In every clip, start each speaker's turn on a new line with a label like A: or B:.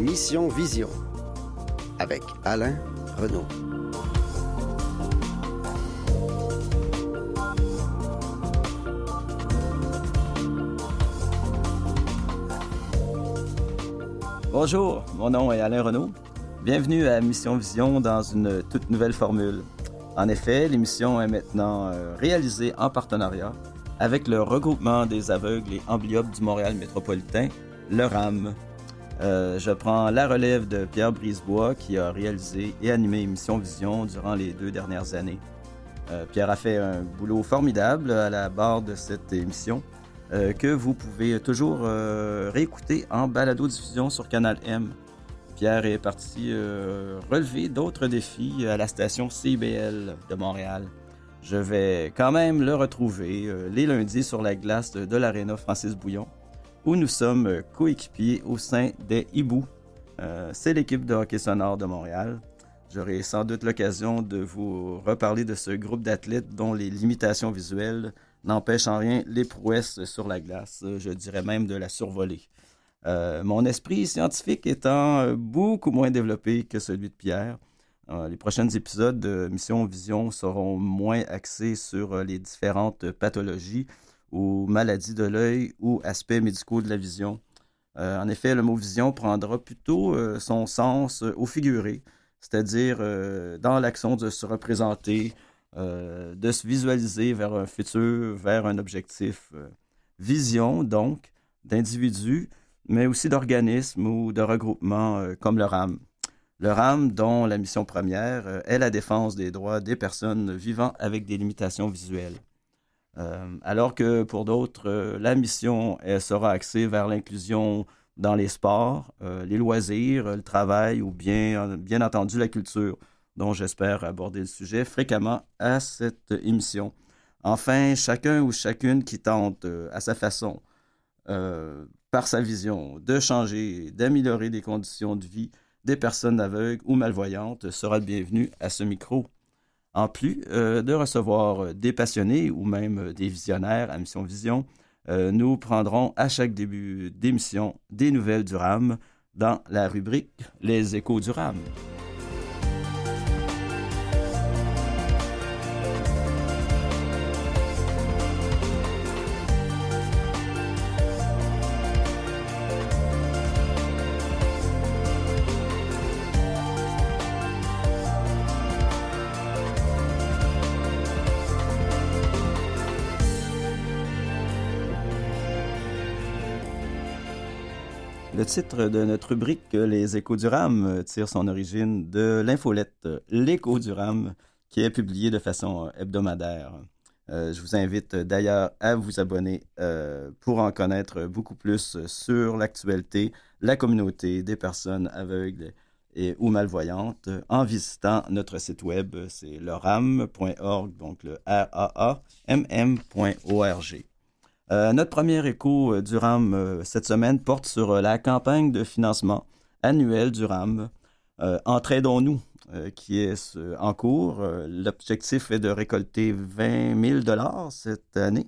A: Mission Vision avec Alain Renaud.
B: Bonjour, mon nom est Alain Renaud. Bienvenue à Mission Vision dans une toute nouvelle formule. En effet, l'émission est maintenant euh, réalisée en partenariat avec le regroupement des aveugles et amblyopes du Montréal métropolitain, le RAM. Euh, je prends la relève de Pierre Brisebois qui a réalisé et animé Mission Vision durant les deux dernières années. Euh, Pierre a fait un boulot formidable à la barre de cette émission que vous pouvez toujours réécouter en balado-diffusion sur Canal M. Pierre est parti euh, relever d'autres défis à la station CBL de Montréal. Je vais quand même le retrouver euh, les lundis sur la glace de, l'Arena Francis Bouillon, où nous sommes coéquipiers au sein des Hibou. Euh, c'est l'équipe de hockey sonore de Montréal. J'aurai sans doute l'occasion de vous reparler de ce groupe d'athlètes dont les limitations visuelles n'empêchent en rien les prouesses sur la glace, je dirais même de la survoler. Euh, mon esprit scientifique étant euh, beaucoup moins développé que celui de Pierre. Euh, les prochains épisodes de Mission Vision seront moins axés sur les différentes pathologies ou maladies de l'œil ou aspects médicaux de la vision. en effet, le mot vision prendra plutôt son sens au figuré, c'est-à-dire dans l'action de se représenter, de se visualiser vers un futur, vers un objectif. vision, donc, d'individus mais aussi d'organismes ou de regroupements euh, comme le RAM. Le RAM, dont la mission première euh, est la défense des droits des personnes vivant avec des limitations visuelles. Euh, alors que pour d'autres, la mission sera axée vers l'inclusion dans les sports, les loisirs, le travail ou bien, bien entendu la culture, dont j'espère aborder le sujet fréquemment à cette émission. Enfin, chacun ou chacune qui tente à sa façon par sa vision de changer, d'améliorer les conditions de vie des personnes aveugles ou malvoyantes sera le bienvenu à ce micro. En plus euh, de recevoir des passionnés ou même des visionnaires à Mission Vision, euh, nous prendrons à chaque début d'émission des nouvelles du RAM dans la rubrique Les échos du RAM. Titre de notre rubrique Les échos du RAM tire son origine de l'infolette L'écho du RAM qui est publiée de façon hebdomadaire. Euh, je vous invite d'ailleurs à vous abonner euh, pour en connaître beaucoup plus sur l'actualité, la communauté des personnes aveugles et ou malvoyantes en visitant notre site web, c'est le ram.org, donc le r a a m m.org. Euh, notre premier écho euh, du RAM euh, cette semaine porte sur la campagne de financement annuelle du RAM Entraidons-nous, qui est en cours. L'objectif est de récolter 20 000 dollars cette année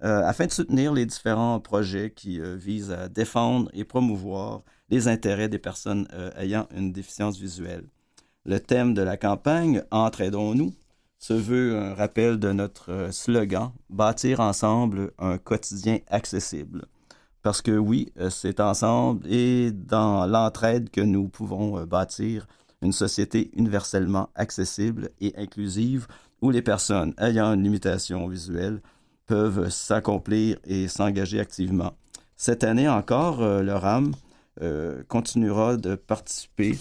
B: afin de soutenir les différents projets qui visent à défendre et promouvoir les intérêts des personnes ayant une déficience visuelle. Le thème de la campagne Entraidons-nous se veut un rappel de notre euh, slogan Bâtir ensemble un quotidien accessible. Parce que oui, euh, c'est ensemble et dans l'entraide que nous pouvons euh, bâtir une société universellement accessible et inclusive où les personnes ayant une limitation visuelle peuvent s'accomplir et s'engager activement. Cette année encore, le RAM continuera de participer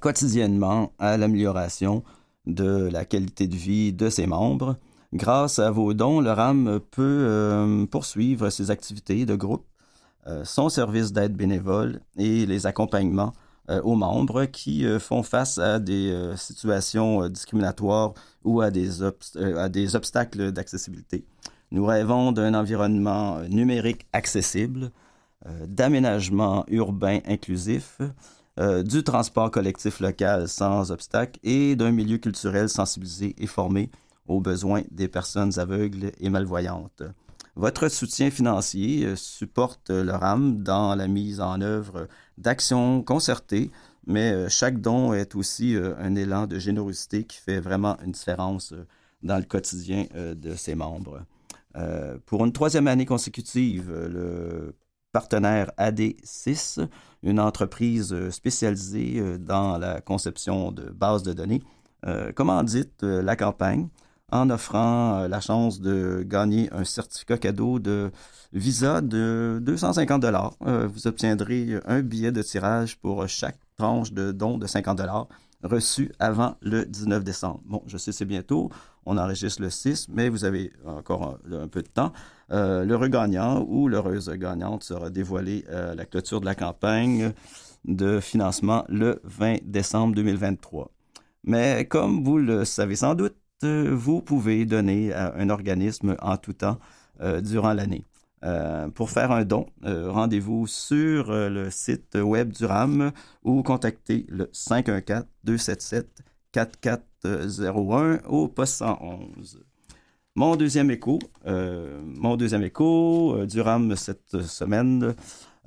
B: quotidiennement à l'amélioration de la qualité de vie de ses membres. Grâce à vos dons, le RAM peut euh, poursuivre ses activités de groupe, euh, son service d'aide bénévole et les accompagnements euh, aux membres qui font face à des situations discriminatoires ou à des, à des obstacles d'accessibilité. Nous rêvons d'un environnement numérique accessible, d'aménagement urbain inclusif, euh, du transport collectif local sans obstacle et d'un milieu culturel sensibilisé et formé aux besoins des personnes aveugles et malvoyantes. votre soutien financier supporte le RAM dans la mise en œuvre d'actions concertées, mais chaque don est aussi un élan de générosité qui fait vraiment une différence dans le quotidien de ses membres. pour une troisième année consécutive, le partenaire AD6, une entreprise euh, spécialisée euh, dans la conception de bases de données, euh, commandite la campagne? En offrant la chance de gagner un certificat cadeau de Visa de 250 dollars. vous obtiendrez un billet de tirage pour chaque tranche de don de 50 dollars reçu avant le 19 décembre. Bon, je sais c'est bientôt, on enregistre le 6, mais vous avez encore un peu de temps. Euh, l'heureux gagnant ou l'heureuse gagnante sera dévoilé à la clôture de la campagne de financement le 20 décembre 2023. Mais comme vous le savez sans doute, vous pouvez donner à un organisme en tout temps euh, durant l'année. Euh, pour faire un don, rendez-vous sur le site web du RAM ou contactez le 514-277-4401 au poste 111. Mon deuxième écho, euh, mon euh, du RAM cette semaine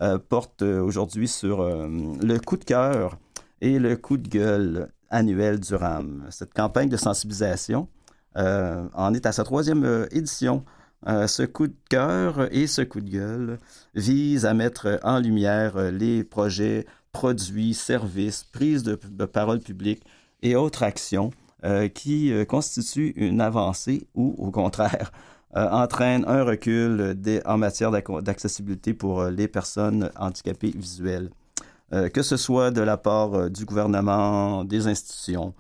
B: euh, porte aujourd'hui sur le coup de cœur et le coup de gueule annuel du RAM. Cette campagne de sensibilisation en est à sa troisième édition. ce coup de cœur et ce coup de gueule visent à mettre en lumière les projets, produits, services, prises de parole publique et autres actions euh, qui euh, constitue une avancée ou, au contraire, euh, entraîne un recul en matière d'accessibilité pour les personnes handicapées visuelles. que ce soit de la part du gouvernement, des institutions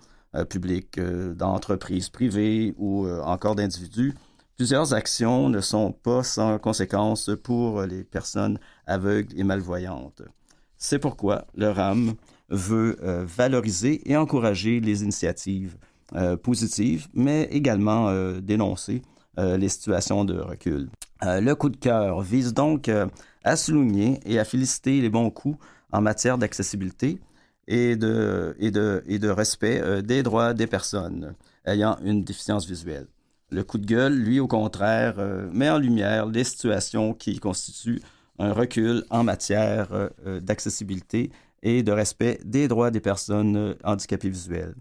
B: publiques, d'entreprises privées ou encore d'individus, plusieurs actions ne sont pas sans conséquences pour les personnes aveugles et malvoyantes. C'est pourquoi le RAM veut valoriser et encourager les initiatives euh, positives, mais également euh, dénoncer euh, les situations de recul. le coup de cœur vise donc à souligner et à féliciter les bons coups en matière d'accessibilité et de respect des droits des personnes ayant une déficience visuelle. Le coup de gueule, lui, au contraire, met en lumière les situations qui constituent un recul en matière d'accessibilité et de respect des droits des personnes handicapées visuelles.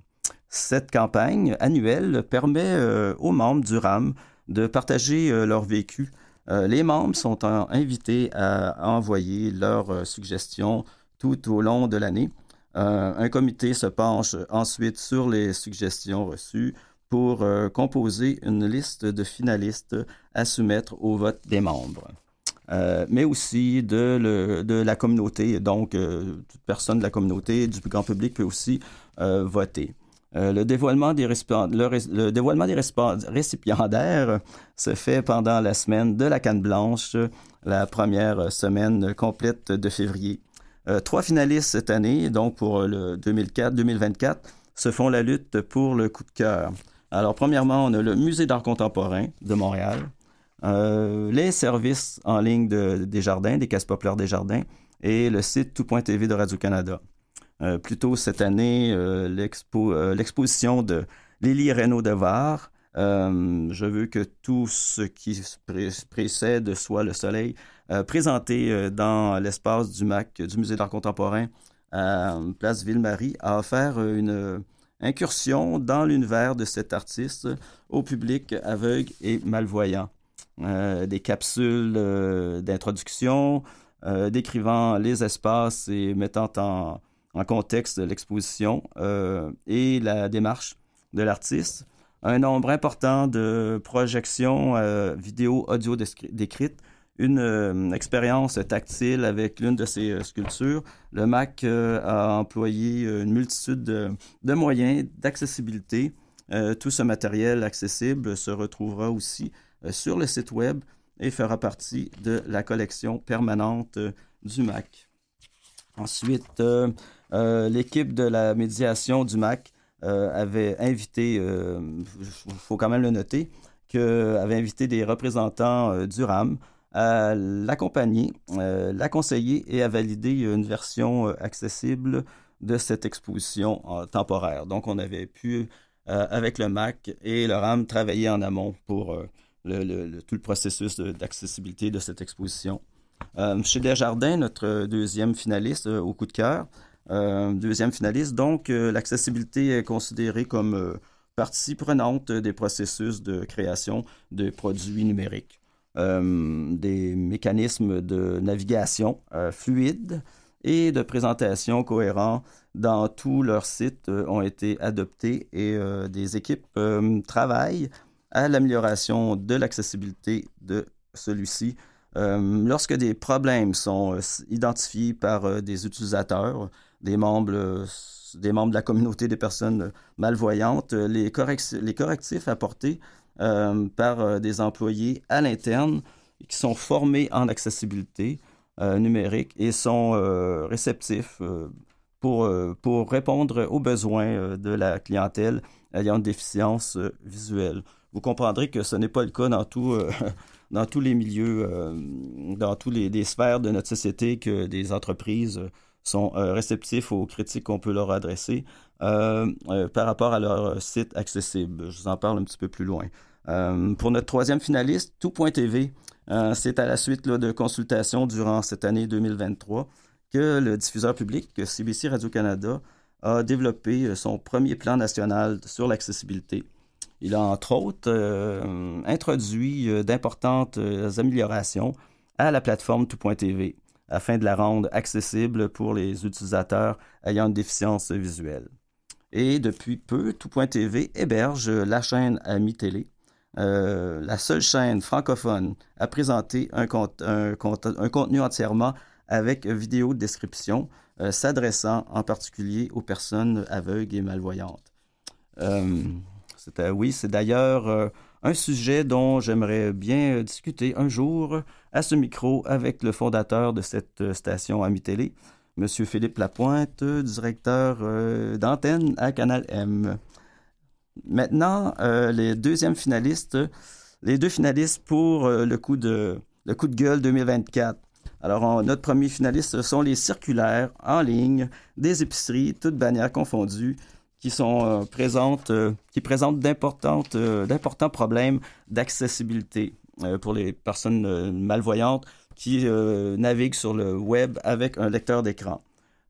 B: Cette campagne annuelle permet euh, aux membres du RAM de partager euh, leur vécu. Euh, les membres sont invités à envoyer leurs suggestions tout au long de l'année. un comité se penche ensuite sur les suggestions reçues pour composer une liste de finalistes à soumettre au vote des membres. mais aussi de, de, la communauté. Donc, toute personne de la communauté, du grand public peut aussi voter. Euh, le dévoilement des, récipiendaires se fait pendant la semaine de la canne blanche, la première semaine complète de février. Euh, trois finalistes cette année, donc pour le 2004-2024, se font la lutte pour le coup de cœur. Alors, premièrement, on a le Musée d'art contemporain de Montréal, euh, les services en ligne de, des jardins, des caisses populaires des jardins, et le site tout.tv de Radio-Canada. Euh, plus tôt cette année, euh, euh, l'exposition de Lily Renaud de Var. je veux que tout ce qui précède soit le soleil présenté dans l'espace du MAC, du Musée d'art contemporain à Place Ville-Marie, a offert une incursion dans l'univers de cet artiste au public aveugle et malvoyant. des capsules d'introduction décrivant les espaces et mettant en, en contexte de l'exposition euh, et la démarche de l'artiste. Un nombre important de projections euh, vidéo, audio décrites, une euh, expérience tactile avec l'une de ses sculptures. Le MAC a employé une multitude de, moyens d'accessibilité. tout ce matériel accessible se retrouvera aussi sur le site web et fera partie de la collection permanente du MAC. Ensuite, l'équipe de la médiation du MAC euh, avait invité, il euh, faut quand même le noter, invité des représentants du RAM à l'accompagner, la conseiller et à valider une version accessible de cette exposition temporaire. Donc, on avait pu, avec le MAC et le RAM, travailler en amont pour tout le processus d'accessibilité de cette exposition. chez Desjardins, notre deuxième finaliste au coup de cœur, deuxième finaliste, donc l'accessibilité est considérée comme partie prenante des processus de création de produits numériques. des mécanismes de navigation fluides et de présentation cohérents dans tous leurs sites euh, ont été adoptés et euh, des équipes euh, travaillent à l'amélioration de l'accessibilité de celui-ci. lorsque des problèmes sont identifiés par des utilisateurs, des membres, des membres de la communauté des personnes malvoyantes, les, les correctifs apportés par des employés à l'interne qui sont formés en accessibilité numérique et sont réceptifs pour, euh, pour répondre aux besoins euh, de la clientèle ayant une déficience euh, visuelle. Vous comprendrez que ce n'est pas le cas dans, tout, dans tous les milieux, dans toutes les, sphères de notre société que des entreprises sont réceptifs aux critiques qu'on peut leur adresser par rapport à leur site accessible. Je vous en parle un petit peu plus loin. pour notre troisième finaliste, Tout.tv, c'est à la suite de consultations durant cette année 2023 que le diffuseur public, CBC Radio-Canada, a développé euh, son premier plan national sur l'accessibilité. Il a entre autres euh, introduit euh, d'importantes améliorations à la plateforme Tout.tv afin de la rendre accessible pour les utilisateurs ayant une déficience visuelle. Et depuis peu, Tout.tv héberge la chaîne Ami Télé, la seule chaîne francophone à présenter un, contenu entièrement avec vidéo de description euh, s'adressant en particulier aux personnes aveugles et malvoyantes. Euh, oui, c'est d'ailleurs euh, un sujet dont j'aimerais bien discuter un jour à ce micro avec le fondateur de cette station Ami Télé, M. Philippe Lapointe, directeur d'antenne à Canal M. Maintenant, les deuxièmes finalistes, les deux finalistes pour le coup de le coup de gueule 2024. Alors, notre premier finaliste, sont les circulaires en ligne des épiceries, toutes bannières confondues, euh, euh, qui présentent euh, d'importants problèmes d'accessibilité pour les personnes malvoyantes qui naviguent sur le web avec un lecteur d'écran.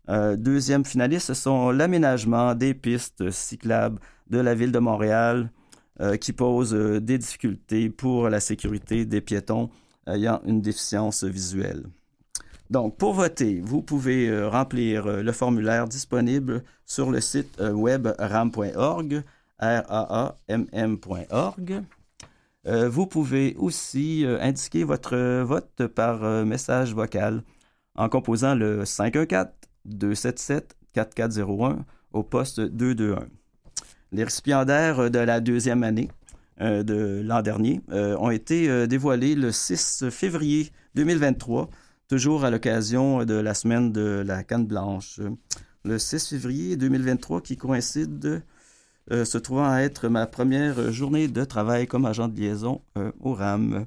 B: deuxième finaliste, ce sont l'aménagement des pistes cyclables de la ville de Montréal qui pose des difficultés pour la sécurité des piétons ayant une déficience visuelle. Donc, pour voter, vous pouvez euh, remplir euh, le formulaire disponible sur le site euh, web ram.org, r-a-a-m-m.org. vous pouvez aussi indiquer votre vote par message vocal en composant le 514-277-4401 au poste 221. Les récipiendaires de la deuxième année de l'an dernier ont été dévoilés le 6 février 2023 toujours à l'occasion de la semaine de la canne blanche. Le 6 février 2023, qui coïncide, euh, se trouvant à être ma première journée de travail comme agent de liaison euh, au RAM.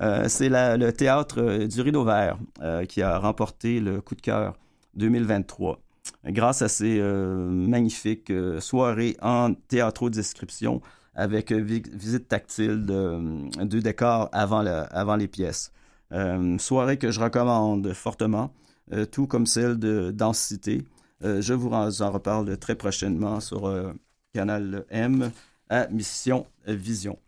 B: Euh, c'est le théâtre du Rideau Vert qui a remporté le coup de cœur 2023 grâce à ces magnifiques soirées en théâtro-description avec visite tactile de, de décor avant, avant les pièces. Euh, soirée que je recommande fortement, euh, tout comme celle de Densité. Euh, je vous en reparle très prochainement sur Canal M à Mission Vision.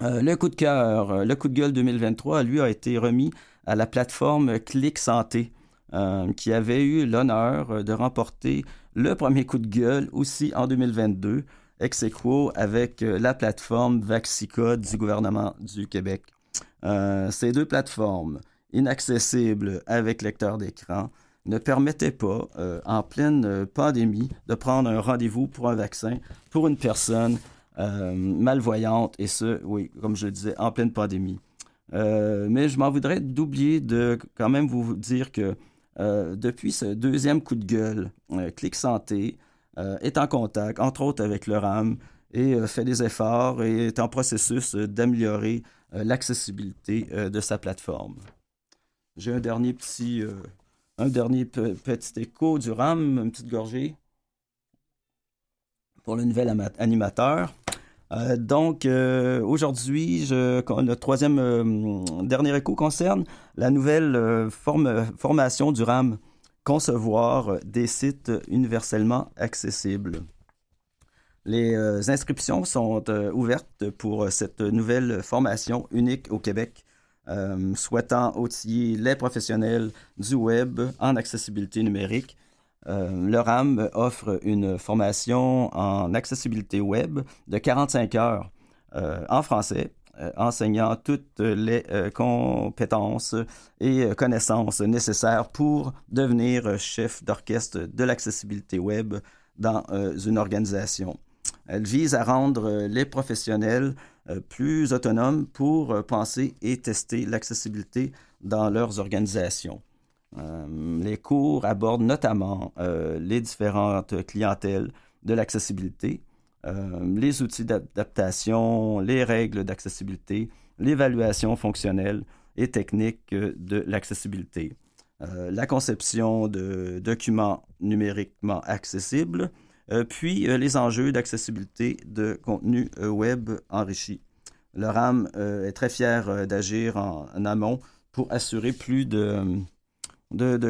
B: le coup de cœur, le coup de gueule 2023, lui, a été remis à la plateforme Clic Santé, qui avait eu l'honneur de remporter le premier coup de gueule aussi en 2022, ex aequo avec la plateforme Vaxicode du gouvernement du Québec. Euh, ces deux plateformes inaccessibles avec lecteur d'écran ne permettaient pas, euh, en pleine euh, pandémie, de prendre un rendez-vous pour un vaccin pour une personne malvoyante, et ce, oui, comme je le disais, en pleine pandémie. mais je m'en voudrais d'oublier de quand même vous dire que depuis ce deuxième coup de gueule, Clic Santé est en contact, entre autres avec le RAM, et fait des efforts et est en processus d'améliorer l'accessibilité euh, de sa plateforme. J'ai un dernier petit, euh, un dernier petit écho du RAM, une petite gorgée pour le nouvel animateur. donc, aujourd'hui, le troisième dernier écho concerne la nouvelle formation du RAM, concevoir des sites universellement accessibles. Les inscriptions sont ouvertes pour cette nouvelle formation unique au Québec euh, souhaitant outiller les professionnels du web en accessibilité numérique. Euh, le RAM offre une formation en accessibilité web de 45 heures euh, en français, enseignant toutes les compétences et connaissances nécessaires pour devenir chef d'orchestre de l'accessibilité web dans une organisation. Elle vise à rendre les professionnels euh, plus autonomes pour euh, penser et tester l'accessibilité dans leurs organisations. Euh, les cours abordent notamment les différentes clientèles de l'accessibilité, les outils d'adaptation, les règles d'accessibilité, l'évaluation fonctionnelle et technique de l'accessibilité, la conception de documents numériquement accessibles, euh, puis euh, les enjeux d'accessibilité de contenu euh, web enrichi. Le RAM est très fier d'agir en, amont pour assurer plus de,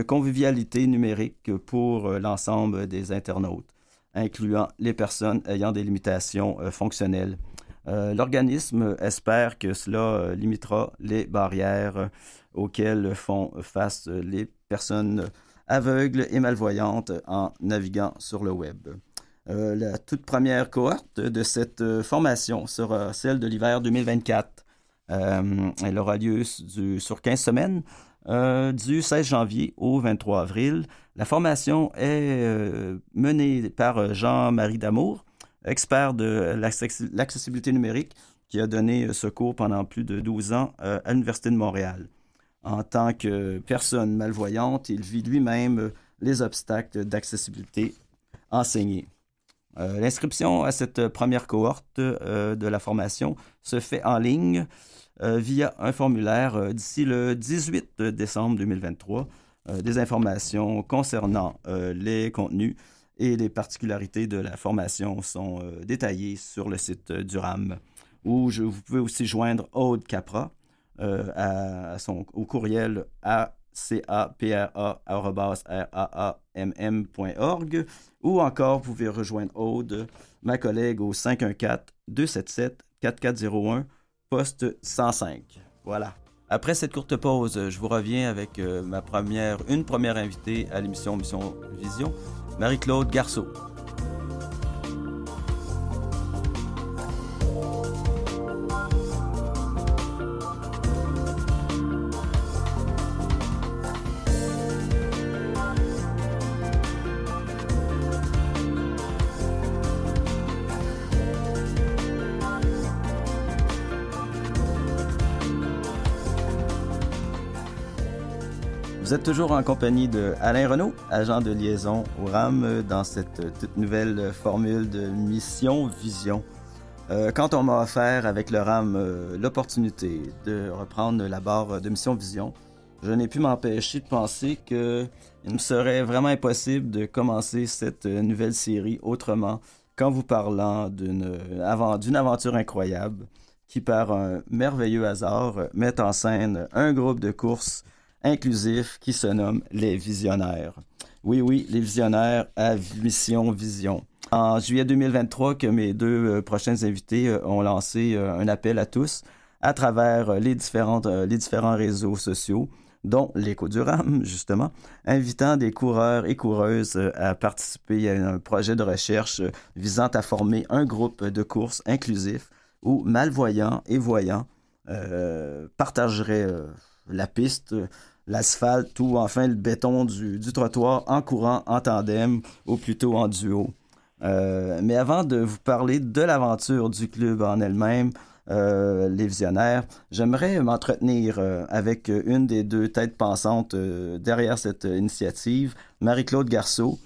B: convivialité numérique pour l'ensemble des internautes, incluant les personnes ayant des limitations fonctionnelles. L'organisme espère que cela limitera les barrières auxquelles font face les personnes aveugles et malvoyantes en naviguant sur le web. Euh, la toute première cohorte de cette euh, formation sera celle de l'hiver 2024. Euh, elle aura lieu sur 15 semaines, du 16 janvier au 23 avril. La formation est menée par Jean-Marie Damour, expert de l'accessibilité numérique, qui a donné ce cours pendant plus de 12 ans à l'Université de Montréal. En tant que personne malvoyante, il vit lui-même les obstacles d'accessibilité enseignés. Euh, l'inscription à cette première cohorte euh, de la formation se fait en ligne euh, via un formulaire d'ici le 18 décembre 2023. des informations concernant les contenus et les particularités de la formation sont détaillées sur le site du RAM, où je, vous pouvez aussi joindre Aude Capra au courriel à capra.raamm.org ou encore vous pouvez rejoindre Aude, ma collègue, au 514-277-4401, poste 105. Voilà. Après cette courte pause, je vous reviens avec euh, ma première, une première invitée à l'émission Mission Vision, Marie-Claude Garceau. Toujours en compagnie de Alain Renault, agent de liaison au RAM, dans cette toute nouvelle formule de mission vision. Euh, quand on m'a offert avec le RAM euh, l'opportunité de reprendre la barre de mission vision, je n'ai pu m'empêcher de penser qu'il me serait vraiment impossible de commencer cette nouvelle série autrement qu'en vous parlant d'une aventure incroyable qui, par un merveilleux hasard, met en scène un groupe de courses inclusif qui se nomme les visionnaires. Oui, oui, les visionnaires à mission vision. En juillet 2023, que mes deux euh, prochains invités euh, ont lancé euh, un appel à tous à travers les, différentes, les différents réseaux sociaux, dont l'écho du RAM, justement, invitant des coureurs et coureuses à participer à un projet de recherche visant à former un groupe de courses inclusif où malvoyants et voyants partageraient la piste, l'asphalte ou enfin le béton du, trottoir en courant en tandem ou plutôt en duo. Euh, mais avant de vous parler de l'aventure du club en elle-même, euh, les visionnaires, j'aimerais m'entretenir euh, avec une des deux têtes pensantes derrière cette initiative, Marie-Claude Garceau,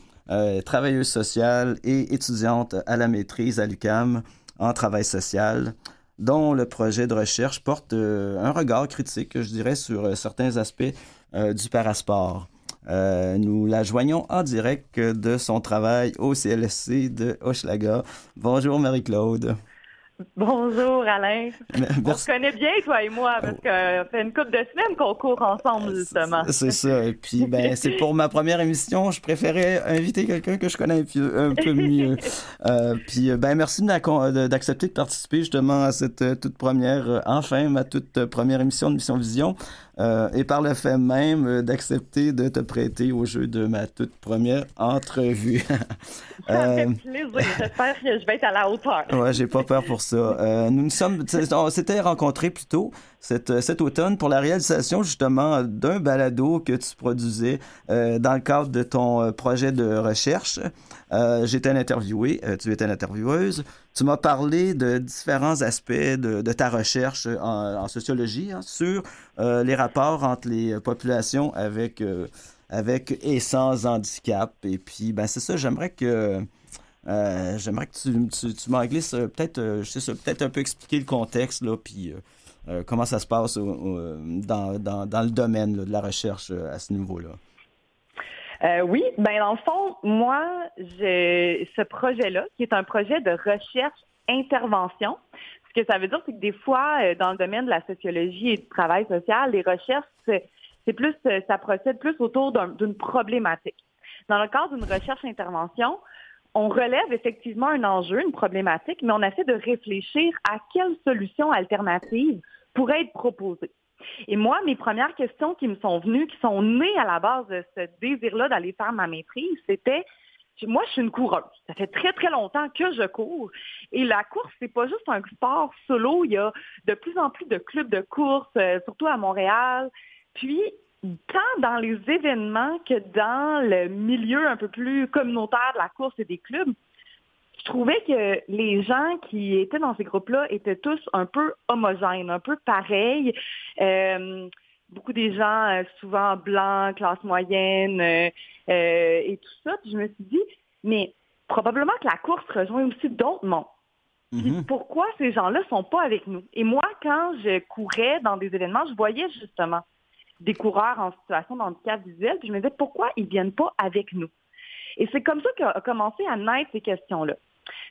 B: travailleuse sociale et étudiante à la maîtrise à l'UCAM en travail social dont le projet de recherche porte euh, un regard critique, je dirais, sur euh, certains aspects euh, du parasport. nous la joignons en direct de son travail au CLSC de Hochelaga. Bonjour Marie-Claude.
C: Bonjour Alain. On se connaît bien toi et moi parce que ça fait une couple de semaines qu'on court ensemble justement.
B: C'est ça. Et puis ben c'est pour ma première émission, je préférais inviter quelqu'un que je connais un peu, mieux. Euh, puis ben merci d'accepter de participer justement à cette euh, toute première, euh, enfin ma toute première émission de Mission Vision. Euh, et par le fait même euh, d'accepter de te prêter au jeu de ma toute première entrevue.
C: Ça fait plaisir. J'espère que je vais être à la hauteur.
B: ouais, j'ai pas peur pour ça. Euh, nous nous sommes, on s'était rencontrés plus tôt cet, cet automne pour la réalisation justement d'un balado que tu produisais dans le cadre de ton projet de recherche. J'étais interviewé, tu étais l'intervieweuse. Tu m'as parlé de différents aspects de, ta recherche en, sociologie hein, sur euh, les rapports entre les populations avec, euh, avec et sans handicap. Et puis, ben, c'est ça, j'aimerais que. Euh, j'aimerais que tu, tu, tu peut-être, peut-être un peu expliquer le contexte, là, puis comment ça se passe dans, dans, dans, le domaine de la recherche à ce niveau-là.
C: Euh, oui, ben dans le fond, moi, ce projet-là, qui est un projet de recherche-intervention. Ce que ça veut dire, c'est que des fois, euh, dans le domaine de la sociologie et du travail social, les recherches, c'est plus, euh, ça procède plus autour d'une problématique. Dans le cadre d'une recherche-intervention, on relève effectivement un enjeu, une problématique, mais on essaie de réfléchir à quelles solutions alternatives pourraient être proposées. Et moi, mes premières questions qui me sont venues, qui sont nées à la base de ce désir-là d'aller faire ma maîtrise, c'était moi, je suis une coureuse. Ça fait très, très longtemps que je cours. Et la course, c'est pas juste un sport solo. Il y a de plus en plus de clubs de course, euh, surtout à Montréal. Puis, tant dans les événements que dans le milieu un peu plus communautaire de la course et des clubs, je trouvais que les gens qui étaient dans ces groupes-là étaient tous un peu homogènes, un peu pareils. Euh, beaucoup des gens euh, souvent blancs, classe moyenne euh, et tout ça. Puis je me suis dit, mais probablement que la course rejoint aussi d'autres mondes. Mm-hmm. pourquoi ces gens-là sont pas avec nous? Et moi, quand je courais dans des événements, je voyais justement des coureurs en situation de handicap visuel, puis je me disais pourquoi ils viennent pas avec nous? Et c'est comme ça qu'a commencé à naître ces questions-là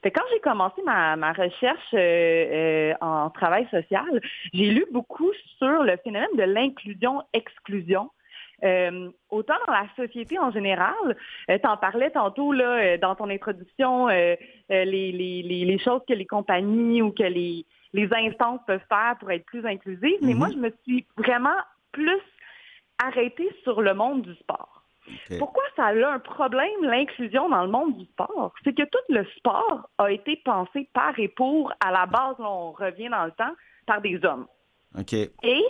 C: quand j'ai commencé ma, recherche euh, euh, en travail social, j'ai lu beaucoup sur le phénomène de l'inclusion-exclusion. Euh, autant dans la société en général, tu en parlais tantôt là, dans ton introduction, les, choses que les compagnies ou que les, instances peuvent faire pour être plus inclusives, mais moi, mm-hmm. je me suis vraiment plus arrêtée sur le monde du sport. Pourquoi ça a un problème, l'inclusion dans le monde du sport? C'est que tout le sport a été pensé par et pour, à la base, on revient dans le temps, par des hommes. Et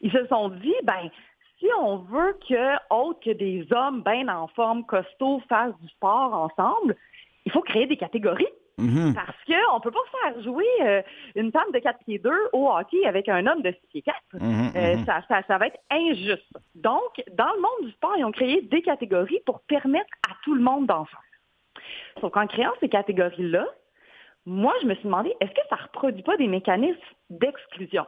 C: ils se sont dit, ben, si on veut que, autre que des hommes bien en forme, costauds, fassent du sport ensemble, il faut créer des catégories. Mm-hmm. Parce qu'on ne peut pas faire jouer euh, une femme de 4 pieds 2 au hockey avec un homme de 6 pieds 4. Mm-hmm, euh, mm-hmm. ça, va être injuste. Donc, dans le monde du sport, ils ont créé des catégories pour permettre à tout le monde d'en faire. Sauf qu'en créant ces catégories-là, moi, je me suis demandé, est-ce que ça ne reproduit pas des mécanismes d'exclusion?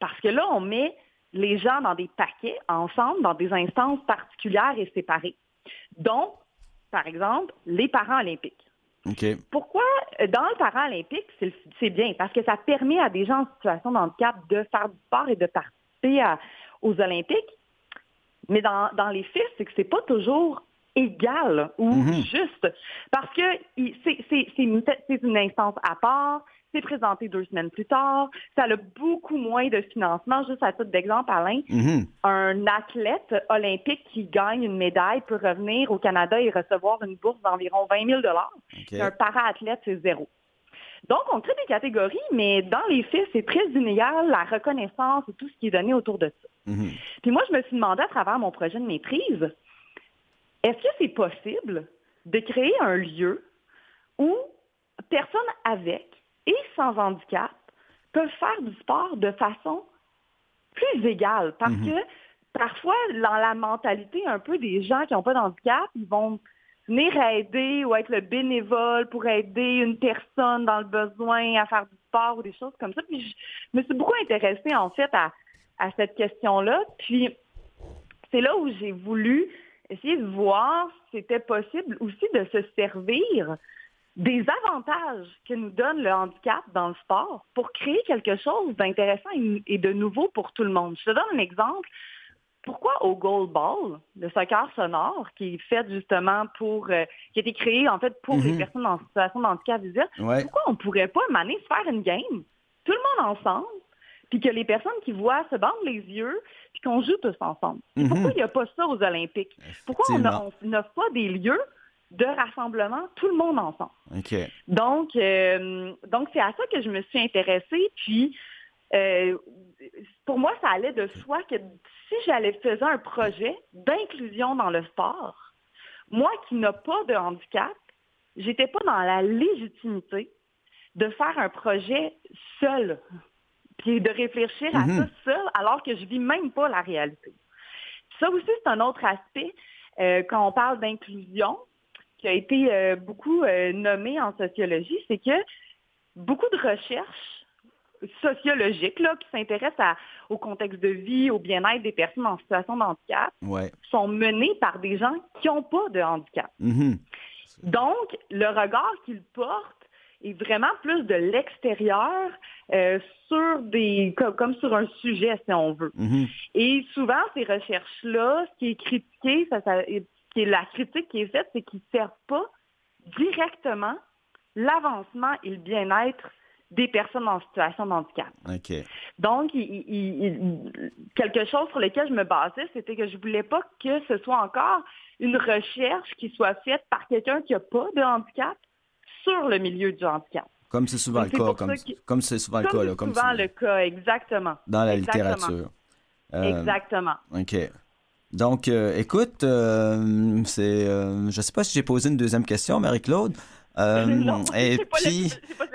C: Parce que là, on met les gens dans des paquets ensemble, dans des instances particulières et séparées. Donc, par exemple, les parents olympiques. Pourquoi, euh, dans le paralympique, c'est bien? Parce que ça permet à des gens en situation de handicap de faire du sport et de participer aux Olympiques. Mais dans, les faits, c'est que c'est pas toujours égal ou mm-hmm. juste. Parce que c'est une instance à part, c'est présenté deux semaines plus tard. Ça a beaucoup moins de financement. Juste à titre d'exemple, Alain, mm-hmm. un athlète olympique qui gagne une médaille peut revenir au Canada et recevoir une bourse d'environ 20 000 Un para-athlète, c'est zéro. Donc, on crée des catégories, mais dans les faits, c'est très inégal, la reconnaissance et tout ce qui est donné autour de ça. Mm-hmm. Puis moi, je me suis demandé à travers mon projet de maîtrise, est-ce que c'est possible de créer un lieu où personne avec et sans handicap peuvent faire du sport de façon plus égale. Parce mhm. que parfois, dans la mentalité un peu des gens qui n'ont pas d'handicap, ils vont venir aider ou être le bénévole pour aider une personne dans le besoin à faire du sport ou des choses comme ça. Puis je me suis beaucoup intéressée en fait à, à cette question-là. Puis c'est là où j'ai voulu essayer de voir si c'était possible aussi de se servir des avantages que nous donne le handicap dans le sport pour créer quelque chose d'intéressant et de nouveau pour tout le monde. Je te donne un exemple. Pourquoi au Gold Ball, le soccer sonore, qui est fait justement pour, euh, qui a été créé en fait pour les
B: Mhm.
C: personnes en situation de handicap visuel,
B: Ouais.
C: pourquoi on pourrait pas maner se faire une game, tout le monde ensemble, puis que les personnes qui voient se bandent les yeux, puis qu'on joue tous ensemble? Puis
B: Mhm.
C: Pourquoi il n'y a pas ça aux Olympiques? Pourquoi on n'offre pas des lieux de rassemblement, tout le monde ensemble? Donc, euh, donc c'est à ça que je me suis intéressée. Puis, euh, pour moi, ça allait de soi que si j'allais faire un projet d'inclusion dans le sport, moi qui n'ai pas de handicap, j'étais pas dans la légitimité de faire un projet seul, puis de réfléchir à
B: Mhm.
C: ça seul, alors que je vis même pas la réalité. Ça aussi, c'est un autre aspect euh, quand on parle d'inclusion qui a été euh, beaucoup euh, nommé en sociologie, c'est que beaucoup de recherches sociologiques là, qui s'intéressent au contexte de vie, au bien-être des personnes en situation de handicap,
B: Ouais.
C: sont menées par des gens qui n'ont pas de handicap.
B: Mhm.
C: Donc, le regard qu'ils portent est vraiment plus de l'extérieur euh, sur des comme, comme sur un sujet, si on veut.
B: Mhm.
C: Et souvent, ces recherches-là, ce qui est critiqué, ça, ça- qui est la critique qui est faite, c'est qu'ils ne servent pas directement l'avancement et le bien-être des personnes en situation de handicap. Donc, il- il- il- quelque chose sur lequel je me basais, c'était que je voulais pas que ce soit encore une recherche qui soit faite par quelqu'un qui n'a pas de handicap sur le milieu du handicap.
B: Comme c'est souvent le cas, comme c'est souvent le
C: Comme
B: cas, comme
C: souvent le cas, exactement.
B: dans la
C: Exactement.
B: littérature. Euh,
C: Exactement.
B: OK. Donc, euh, écoute, euh, c'est, euh, je sais pas si j'ai posé une deuxième question, Marie-Claude. Euh,
C: non,
B: et
C: pas,
B: puis,
C: pas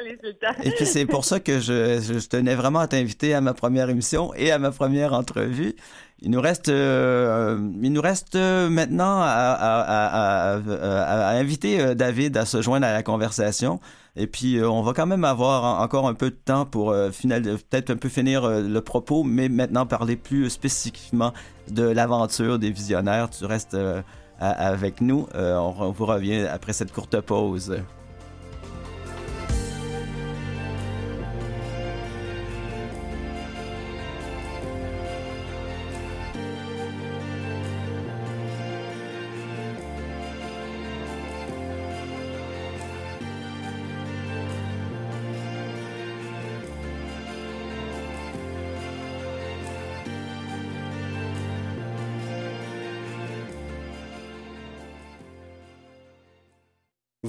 B: et puis c'est pour ça que je, tenais vraiment à t'inviter à ma première émission et à ma première entrevue. Il nous reste, il nous reste maintenant à, à- inviter David à se joindre à la conversation. Et puis, on va quand même avoir en- encore un peu de temps pour peut-être un peu finir le propos, mais maintenant parler plus spécifiquement de l'aventure des visionnaires. Tu restes euh, avec nous. Euh, on vous revient après cette courte pause.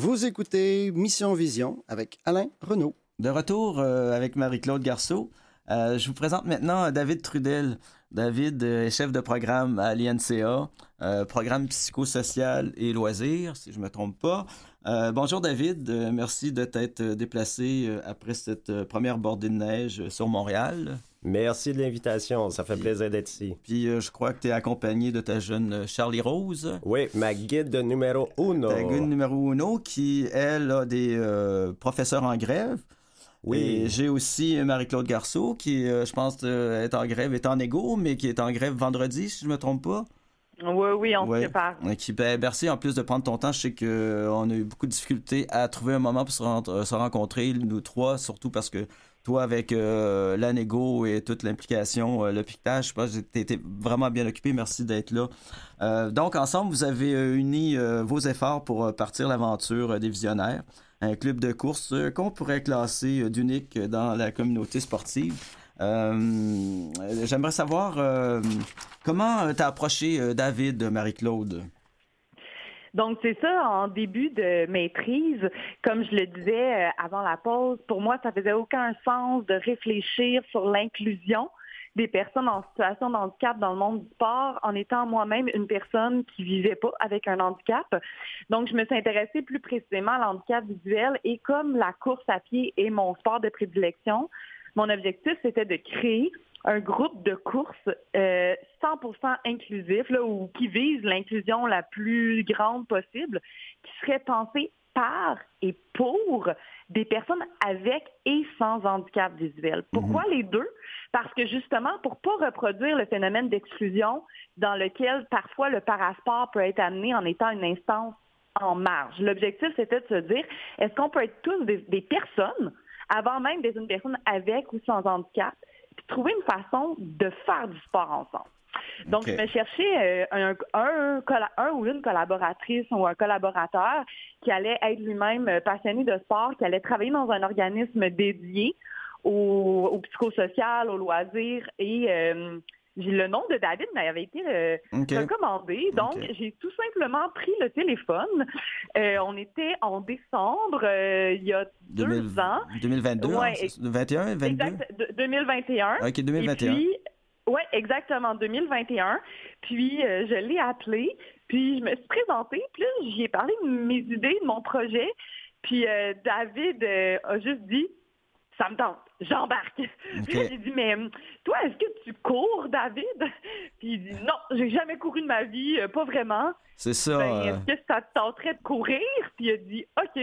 A: Vous écoutez Mission Vision avec Alain Renaud.
B: De retour euh, avec Marie-Claude Garceau. Euh, je vous présente maintenant David Trudel. David euh, est chef de programme à l'INCA, euh, programme psychosocial et loisirs, si je ne me trompe pas. Euh, bonjour David, Euh, merci de t'être déplacé euh, après cette euh, première bordée de neige sur Montréal.
D: Merci de l'invitation, ça fait plaisir d'être ici.
B: Puis euh, je crois que tu es accompagné de ta jeune euh, Charlie Rose.
D: Oui, ma guide numéro uno.
B: Ta guide numéro uno qui, elle, a des euh, professeurs en grève.
D: Oui.
B: Et j'ai aussi Marie-Claude Garceau qui, euh, je pense, euh, est en grève, est en égo, mais qui est en grève vendredi, si je me trompe pas.
C: Oui, oui, on
B: Ouais.
C: se prépare.
B: Qui, ben, merci en plus de prendre ton temps. Je sais qu'on a eu beaucoup de difficultés à trouver un moment pour euh, se rencontrer, nous trois, surtout parce que toi, avec euh, l'anégo et toute l'implication, euh, le piquetage, je pense que tu été vraiment bien occupé. Merci d'être là. Euh, donc, ensemble, vous avez euh, uni vos efforts pour partir l'aventure des visionnaires, un club de course qu'on pourrait classer d'unique dans la communauté sportive. J'aimerais savoir comment tu as approché David, Marie-Claude?
C: Donc, c'est ça, en début de maîtrise, comme je le disais euh, avant la pause, pour moi, ça faisait aucun sens de réfléchir sur l'inclusion des personnes en situation de handicap dans le monde du sport en étant moi-même une personne qui vivait pas avec un handicap. Donc, je me suis intéressée plus précisément à l'handicap visuel et comme la course à pied est mon sport de prédilection, mon objectif, c'était de créer un groupe de course euh, 100% inclusif là, ou qui vise l'inclusion la plus grande possible, qui serait pensé par et pour des personnes avec et sans handicap visuel. Pourquoi les deux? Parce que justement, pour pas reproduire le phénomène d'exclusion dans lequel parfois le parasport peut être amené en étant une instance en marge. L'objectif, c'était de se dire, est-ce qu'on peut être tous des, des personnes, avant même d'être une personne avec ou sans handicap, trouver une façon de faire du sport ensemble. Donc, je me cherchais euh, un, un, colla- un ou une collaboratrice ou un collaborateur qui allait être lui-même euh, passionné de sport, qui allait travailler dans un organisme dédié au, au psychosocial, au loisir. Et euh, le nom de David m'avait été euh, recommandé. Donc, j'ai tout simplement pris le téléphone. Euh, on était en décembre, euh, il y a deux
B: 2000
C: ans.
B: 2022,
C: Ouais,
B: hein, c'est ça? 21, 22?
C: Exact, de- 2021.
B: OK, 2021.
C: Et puis, ouais, exactement, 2021. Puis, je l'ai appelé, puis je me suis présentée, puis j'y ai parlé de mes idées, de mon projet. Puis, David a juste dit, ça me tente, j'embarque. Puis là,
B: OK.
C: j'ai dit, mais toi, est-ce que tu cours, David? Puis il dit, non, j'ai jamais couru de ma vie, euh, pas vraiment.
B: C'est ça.
C: Ben,
B: euh,
C: est-ce que ça te tenterait de courir? Puis il a dit, OK.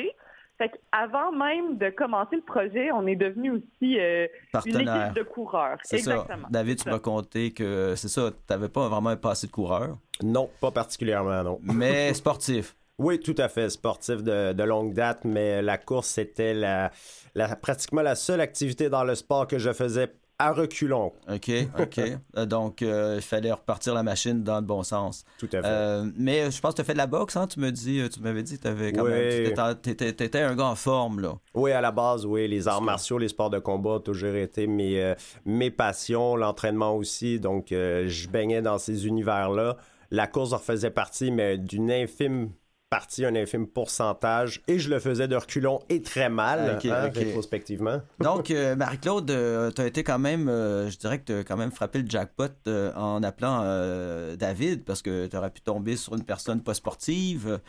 C: Fait qu'avant même de commencer le projet, on est devenu aussi euh, une équipe de coureurs.
B: C'est ça.
C: Exactement.
B: David, tu
C: ça.
B: m'as compté que c'est ça, tu n'avais pas vraiment un passé de coureur,
D: Non, pas particulièrement, non.
B: mais sportif.
D: Oui, tout à fait. Sportif de, de longue date, mais la course, c'était la, la- pratiquement la seule activité dans le sport que je faisais à reculons.
B: OK, OK. Euh, Donc, euh, il fallait repartir la machine dans le bon sens.
D: Tout à fait.
B: Euh, mais je pense que tu as fait de la boxe, hein? Tu me dis, tu m'avais dit que tu
D: Oui.
B: étais- un gars en forme, là.
D: Oui, à la base, oui, les arts martiaux, les sports de combat ont toujours été mes, euh, mes passions, l'entraînement aussi. Donc, je baignais dans ces univers-là. La course en faisait partie, mais d'une infime partie, un infime pourcentage. Et je le faisais de reculons et très mal,
B: Ok,
D: hein, rétrospectivement.
B: Donc, euh, Marie-Claude, tu as été quand même, euh, je dirais que tu as quand même frappé le jackpot euh, en appelant euh, David, parce que tu aurais pu tomber sur une personne pas sportive,